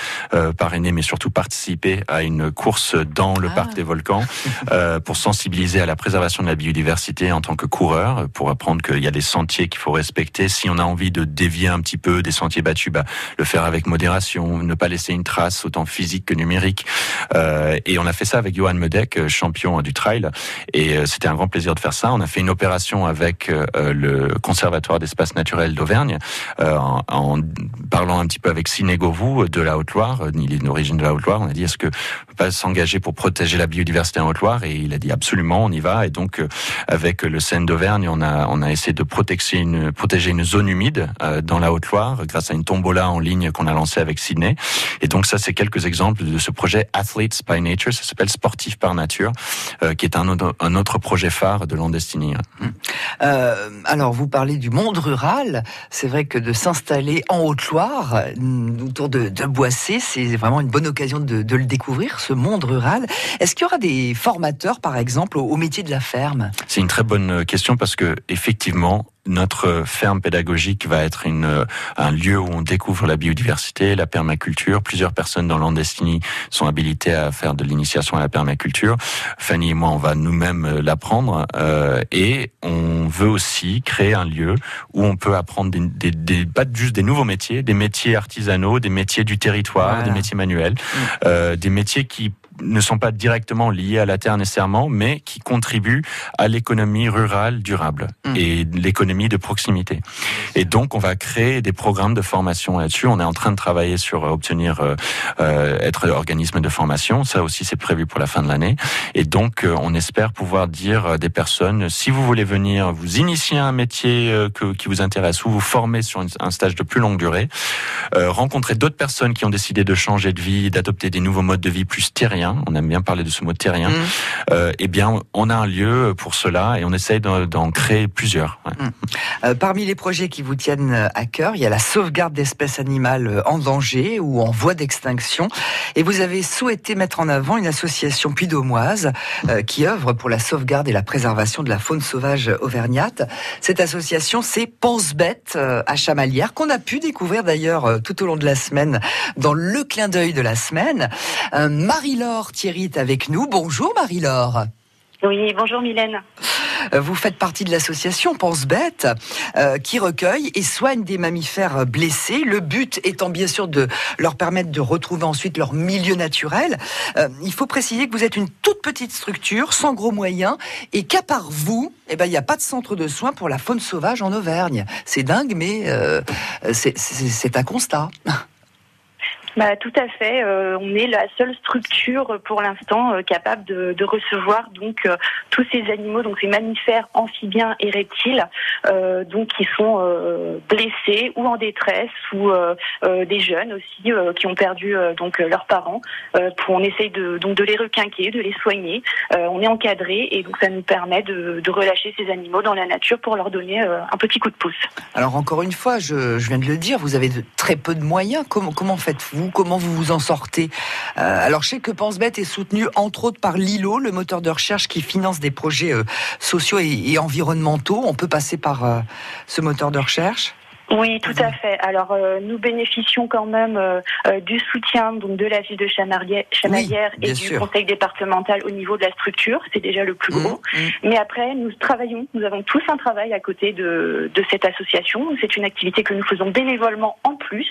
[SPEAKER 3] parrainer mais surtout participer à une course dans le parc des volcans euh, pour sensibiliser à la préservation de la biodiversité en tant que coureur, pour apprendre qu'il y a des sentiers qu'il faut respecter. Si on a envie de dévier un petit peu des sentiers battus, bah, le faire avec modération, ne pas laisser une trace autant physique que numérique. Euh, et on a fait ça avec Johan Medek, euh, champion du trail. Et euh, c'était un grand plaisir de faire ça. On a fait une opération avec euh, le Conservatoire d'espace naturel d'Auvergne, euh, en, en parlant un petit peu avec Sinégovou de la Haute-Loire. Il est d'origine de la Haute-Loire. On a dit est-ce que on peut pas s'engager pour protéger la biodiversité en Haute-Loire? Et il a dit absolument, on y va. Et donc euh, avec le Seine d'Auvergne, on a on a essayé de protéger une zone humide euh, dans la Haute-Loire grâce à une tombola en ligne qu'on a lancée avec Sydney. Et donc ça, c'est quelques exemples de ce projet Athletes by Nature. Ça s'appelle Sportif par nature, euh, qui est un autre, projet phare de Landestini.
[SPEAKER 2] Euh, alors, vous parlez du monde rural. C'est vrai que de s'installer en Haute-Loire, autour de, de Boissé, c'est c'est vraiment une bonne occasion de, le découvrir, ce monde rural. Est-ce qu'il y aura des formateurs, par exemple, au, au métier de la ferme?
[SPEAKER 3] C'est une très bonne question parce que effectivement, notre ferme pédagogique va être une, un lieu où on découvre la biodiversité, la permaculture. Plusieurs personnes dans l'Andestini sont habilitées à faire de l'initiation à la permaculture. Fanny et moi, on va nous-mêmes l'apprendre. Euh, et on veut aussi créer un lieu où on peut apprendre des, des, des, pas juste des nouveaux métiers, des métiers artisanaux, des métiers du territoire, voilà. des métiers manuels, mmh. euh, des métiers qui ne sont pas directement liés à la terre nécessairement, mais qui contribuent à l'économie rurale durable mmh. et l'économie de proximité. Et donc, on va créer des programmes de formation là-dessus. On est en train de travailler sur obtenir euh, euh, être organisme de formation. Ça aussi, c'est prévu pour la fin de l'année. Et donc, euh, on espère pouvoir dire à des personnes, si vous voulez venir vous initier à un métier euh, que, qui vous intéresse ou vous former sur une, un stage de plus longue durée, euh, rencontrer d'autres personnes qui ont décidé de changer de vie, d'adopter des nouveaux modes de vie plus terriens, on aime bien parler de ce mot terrien, mmh. euh, eh bien, on a un lieu pour cela et on essaye d'en créer plusieurs.
[SPEAKER 2] Ouais. Mmh. Euh, parmi les projets qui vous tiennent à cœur, il y a la sauvegarde d'espèces animales en danger ou en voie d'extinction. Et vous avez souhaité mettre en avant une association puy-daumoise euh, qui œuvre pour la sauvegarde et la préservation de la faune sauvage auvergnate. Cette association, c'est Pense Bête à Chamalières, qu'on a pu découvrir d'ailleurs tout au long de la semaine dans le clin d'œil de la semaine. Marie-Laure Thierry est avec nous. Bonjour Marie-Laure.
[SPEAKER 16] Oui, bonjour Mylène.
[SPEAKER 2] Vous faites partie de l'association Pense Bête euh, qui recueille et soigne des mammifères blessés. Le but étant bien sûr de leur permettre de retrouver ensuite leur milieu naturel. Euh, il faut préciser que vous êtes une toute petite structure sans gros moyens et qu'à part vous, eh ben il n'y a pas de centre de soins pour la faune sauvage en Auvergne. C'est dingue, mais euh, c'est un constat.
[SPEAKER 16] Bah, tout à fait. Euh, on est la seule structure euh, pour l'instant euh, capable de, recevoir donc tous ces animaux, donc ces mammifères amphibiens et reptiles, donc qui sont blessés ou en détresse, ou des jeunes aussi qui ont perdu donc leurs parents. on essaye de donc de les requinquer, de les soigner. on est encadré et donc ça nous permet de, relâcher ces animaux dans la nature pour leur donner un petit coup de pouce.
[SPEAKER 2] Alors encore une fois, je, viens de le dire, vous avez très peu de moyens. Comment faites-vous Comment vous vous en sortez euh, Alors, je sais que PenseBête est soutenu entre autres par Lilo, le moteur de recherche qui finance des projets euh, sociaux et, et, environnementaux. On peut passer par euh, ce moteur de recherche
[SPEAKER 16] oui, tout à fait. Alors, euh, nous bénéficions quand même euh, euh, du soutien donc de la ville de Chamalières, oui, et du sûr. conseil départemental au niveau de la structure. C'est déjà le plus gros. Mmh, mmh. Mais après, nous travaillons. Nous avons tous un travail à côté de, de cette association. C'est une activité que nous faisons bénévolement en plus,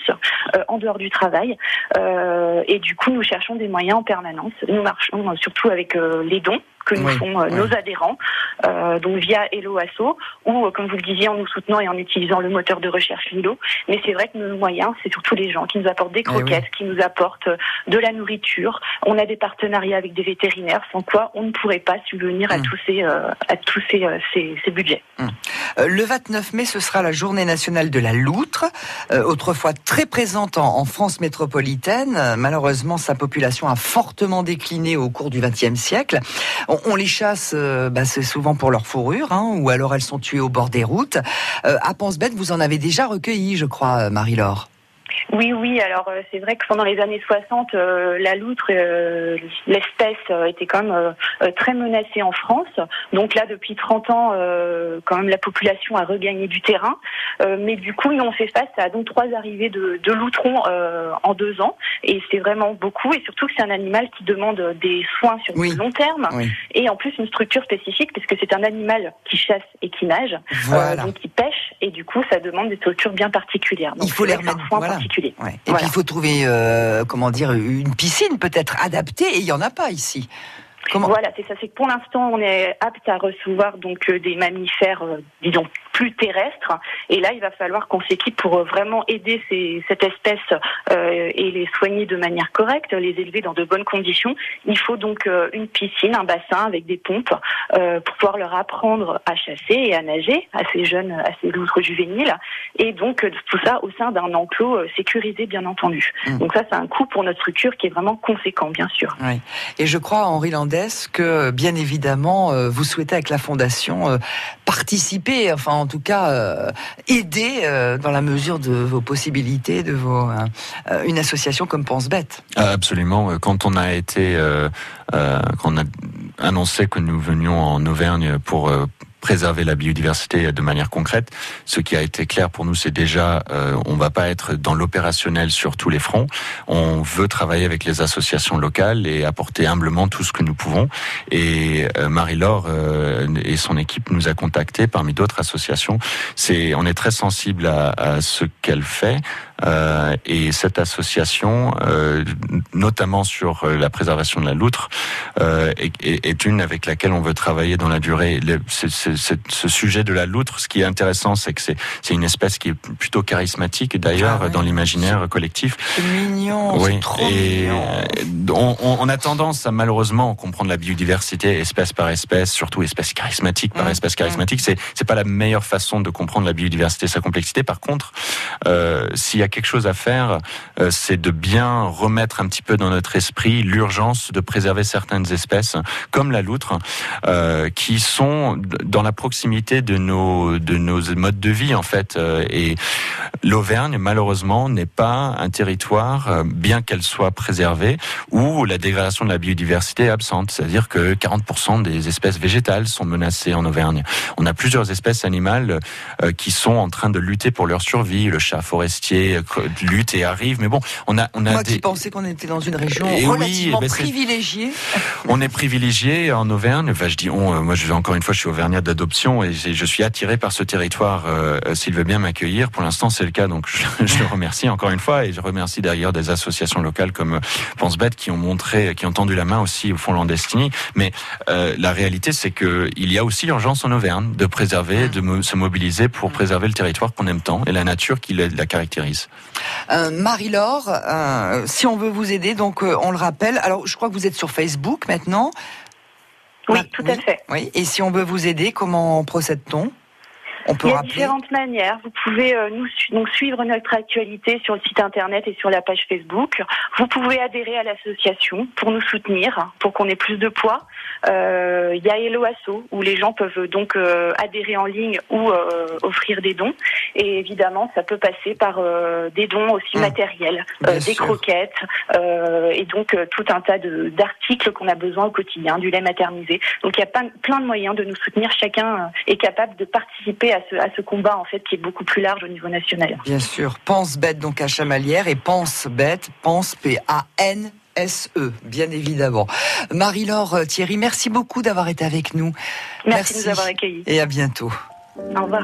[SPEAKER 16] euh, en dehors du travail. Euh, et du coup, nous cherchons des moyens en permanence. Nous marchons surtout avec les dons que nous oui, font euh, nos adhérents, euh, donc via Hello Asso, ou euh, comme vous le disiez, en nous soutenant et en utilisant le moteur de recherche Lilo. Mais c'est vrai que nos moyens, c'est surtout les gens qui nous apportent des croquettes, oui. qui nous apportent de la nourriture. On a des partenariats avec des vétérinaires, sans quoi on ne pourrait pas subvenir mmh. à tous ces, à tous ces, ces, ces budgets.
[SPEAKER 2] Mmh. le 29 mai, ce sera la journée nationale de la loutre, autrefois très présente en, en France métropolitaine. malheureusement, sa population a fortement décliné au cours du XXe siècle. On, on, les chasse, euh, bah, c'est souvent pour leur fourrure, hein, ou alors elles sont tuées au bord des routes. Euh, à Pensebête, vous en avez déjà recueilli, je crois, euh, Marie-Laure.
[SPEAKER 16] Oui, oui. Alors euh, c'est vrai que pendant les années 60, euh, la loutre, euh, l'espèce euh, était quand même euh, très menacée en France. Donc là, depuis 30 ans, quand même la population a regagné du terrain. mais du coup, nous on fait face à donc trois arrivées de, de loutrons en deux ans, et c'est vraiment beaucoup. Et surtout que c'est un animal qui demande des soins sur oui. le long terme, oui. et en plus une structure spécifique, puisque c'est un animal qui chasse et qui nage,
[SPEAKER 2] voilà.
[SPEAKER 16] donc qui pêche, et du coup, ça demande des structures bien particulières. Donc,
[SPEAKER 2] Il faut les remettre. Voilà.
[SPEAKER 16] particulier.
[SPEAKER 2] Ouais. Et voilà. puis il faut trouver, euh, comment dire, une piscine peut-être adaptée, et il n'y en a pas ici.
[SPEAKER 16] Comment voilà, c'est ça. C'est que pour l'instant, on est apte à recevoir donc euh, des mammifères, euh, disons plus terrestres. Et là, il va falloir qu'on s'équipe pour euh, vraiment aider ces, cette espèce euh, et les soigner de manière correcte, les élever dans de bonnes conditions. Il faut donc une piscine, un bassin avec des pompes pour pouvoir leur apprendre à chasser et à nager à ces jeunes, à ces loutres juvéniles. Et donc tout ça au sein d'un enclos sécurisé, bien entendu. Mmh. Donc ça, c'est un coût pour notre structure qui est vraiment conséquent, bien sûr.
[SPEAKER 2] Oui. Et je crois, Henri Que bien évidemment, vous souhaitez avec la Fondation participer, enfin en tout cas aider dans la mesure de vos possibilités, de vos une association comme Pense Bête.
[SPEAKER 3] Absolument. Quand on a été, quand on a annoncé que nous venions en Auvergne pour préserver la biodiversité de manière concrète. Ce qui a été clair pour nous, c'est déjà, euh, on va pas être dans l'opérationnel sur tous les fronts. On veut travailler avec les associations locales et apporter humblement tout ce que nous pouvons. Et euh, Marie-Laure euh, et son équipe nous a contactés parmi d'autres associations. C'est, on est très sensible à, à ce qu'elle fait. Euh, et cette association, euh, notamment sur euh, la préservation de la loutre, est, est, une avec laquelle on veut travailler dans la durée. Le, ce sujet de la loutre, ce qui est intéressant, c'est que c'est une espèce qui est plutôt charismatique d'ailleurs ah dans l'imaginaire collectif.
[SPEAKER 2] C'est mignon,
[SPEAKER 3] oui.
[SPEAKER 2] trop
[SPEAKER 3] et On, on, a tendance à malheureusement comprendre la biodiversité espèce par espèce, surtout espèce charismatique par mmh, espèce charismatique. Mmh. C'est c'est pas la meilleure façon de comprendre la biodiversité, sa complexité. Par contre, s'il y a quelque chose à faire, euh, c'est de bien remettre un petit peu dans notre esprit l'urgence de préserver certaines espèces, comme la loutre, euh, qui sont dans la proximité de nos de nos modes de vie en fait. Euh, et l'Auvergne, malheureusement, n'est pas un territoire, bien qu'elle soit préservée, où la dégradation de la biodiversité est absente. C'est-à-dire que 40% des espèces végétales sont menacées en Auvergne. On a plusieurs espèces animales qui sont en train de lutter pour leur survie. Le chat forestier, lutte et arrive. Mais bon, on a, on a
[SPEAKER 2] Moi qui pensais qu'on était dans une région et relativement privilégiée.
[SPEAKER 3] On est privilégié en Auvergne. Enfin, je dis on. Euh, moi, je encore une fois, je suis auvergnat d'adoption et je suis attiré par ce territoire. Euh, s'il veut bien m'accueillir, pour l'instant, c'est le cas. Donc, je, je, le remercie encore une fois et je remercie d'ailleurs des associations locales comme euh, Pense Bête qui ont montré, qui ont tendu la main aussi au fond Landestini. Mais euh, la réalité, c'est que il y a aussi urgence en Auvergne de préserver, de se mobiliser pour préserver le territoire qu'on aime tant et la nature qui la caractérise.
[SPEAKER 2] Euh, Marie-Laure, euh, si on veut vous aider, donc euh, on le rappelle. Alors, je crois que vous êtes sur Facebook maintenant.
[SPEAKER 16] Oui, tout à fait.
[SPEAKER 2] Oui. Et si on veut vous aider, comment procède-t-on?
[SPEAKER 16] Il y a différentes manières. Vous pouvez euh, nous donc suivre notre actualité sur le site internet et sur la page Facebook. Vous pouvez adhérer à l'association pour nous soutenir, pour qu'on ait plus de poids. Euh, il y a Hello Asso où les gens peuvent donc euh, adhérer en ligne ou offrir des dons. Et évidemment, ça peut passer par des dons aussi mmh. matériels, des croquettes et donc tout un tas d'articles qu'on a besoin au quotidien, du lait maternisé. Donc il y a plein de moyens de nous soutenir. Chacun est capable de participer à à ce, combat en fait qui est beaucoup plus large au niveau national.
[SPEAKER 2] Bien sûr, pense bête donc à Chamalières et pense bête, pense P A N SE, bien évidemment. Marie-Laure Thierry, merci beaucoup d'avoir été avec nous.
[SPEAKER 16] Merci, merci de nous avoir accueillis.
[SPEAKER 2] Et à bientôt.
[SPEAKER 16] Au revoir.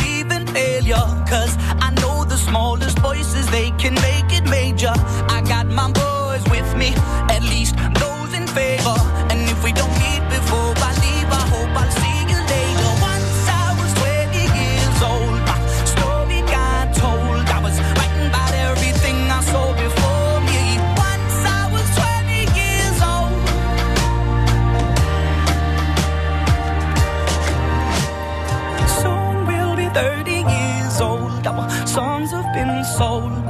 [SPEAKER 17] cause I know the smallest voices, they can make it major. I got my boys with me, at least those in favor.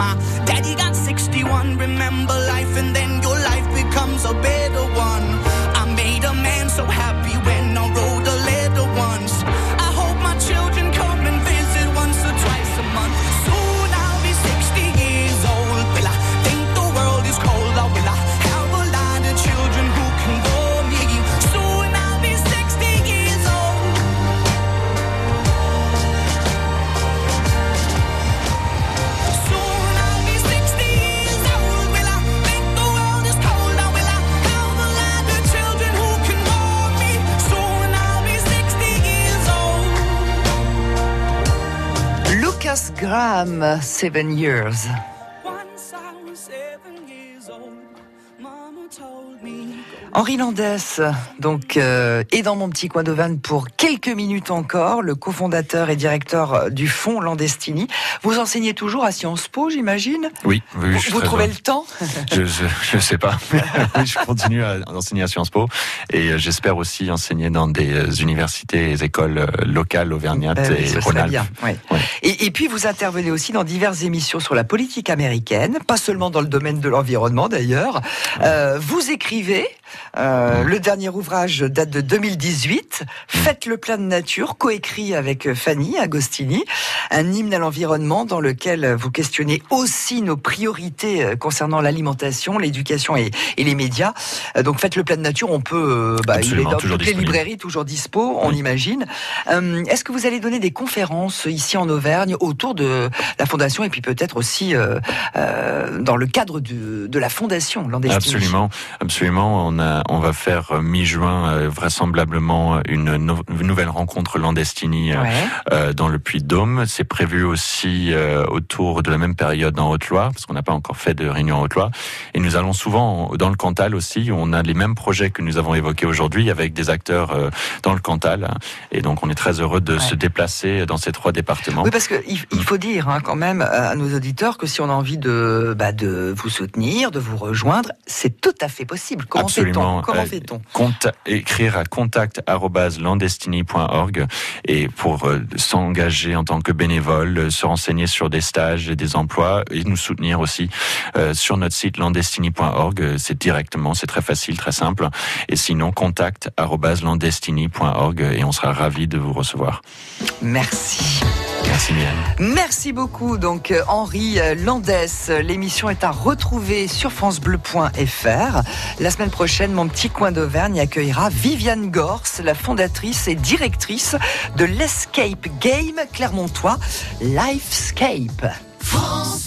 [SPEAKER 17] My daddy got 61. Remember life, and then your life becomes a better
[SPEAKER 2] Lucas Graham, Seven Years. Henri Landès, donc, euh, est dans mon petit coin d'Auvergne pour quelques minutes encore, le cofondateur et directeur du fonds Landestini. Vous enseignez toujours à Sciences Po, j'imagine
[SPEAKER 3] Oui, oui, je
[SPEAKER 2] Vous, trouvez le temps
[SPEAKER 3] je, je, je sais pas. Oui, je continue à enseigner à Sciences Po et euh, j'espère aussi enseigner dans des euh, universités et écoles euh, locales auvergnates
[SPEAKER 2] oui,
[SPEAKER 3] et
[SPEAKER 2] bien. ouais. Et, et puis vous intervenez aussi dans diverses émissions sur la politique américaine, pas seulement dans le domaine de l'environnement d'ailleurs. Euh, vous écrivez, euh, le dernier ouvrage date de 2018, Faites le plein de nature, coécrit avec euh, Fanny Agostini, un hymne à l'environnement dans lequel vous questionnez aussi nos priorités euh, concernant l'alimentation, l'éducation et, et les médias. Donc Faites le plein de nature, on peut, bah, il est dans toutes les librairies, toujours dispo, on imagine. Euh, Est-ce que vous allez donner des conférences ici en Auvergne autour de la fondation et puis peut-être aussi euh, dans le cadre de, de la fondation Landestini
[SPEAKER 3] Absolument, absolument. On a, on va faire euh, mi-juin euh, vraisemblablement une, no- une nouvelle rencontre Landestini euh,
[SPEAKER 2] Ouais.
[SPEAKER 3] euh, dans le Puy-de-Dôme. C'est prévu aussi euh, autour de la même période en Haute-Loire, parce qu'on n'a pas encore fait de réunion en Haute-Loire. Et nous allons souvent dans le Cantal aussi. où On a les mêmes projets que nous avons évoqués aujourd'hui avec des acteurs euh, dans le Cantal. Et donc, on est très heureux de se déplacer dans ces trois départements.
[SPEAKER 2] Oui, parce qu'il il faut dire hein, quand même à nos auditeurs que si on a envie de, bah, de vous soutenir, de vous rejoindre, c'est tout à fait possible.
[SPEAKER 3] Absolument.
[SPEAKER 2] Comment
[SPEAKER 3] Euh,
[SPEAKER 2] fait-on
[SPEAKER 3] écrire à contact@landestini.org et pour euh, s'engager en tant que bénévole, euh, se renseigner sur des stages et des emplois et nous soutenir aussi euh, sur notre site landestini.org. C'est directement, c'est très facile, très simple. Et sinon contact@landestini.org et on sera ravis de vous recevoir.
[SPEAKER 2] Merci.
[SPEAKER 3] Merci Mylène.
[SPEAKER 2] Merci beaucoup, donc Henri Landès. L'émission est à retrouver sur FranceBleu.fr. La semaine mon petit coin d'Auvergne accueillera Viviane Gors, la fondatrice et directrice de l'Escape Game Clermontois, Lifescape.
[SPEAKER 18] France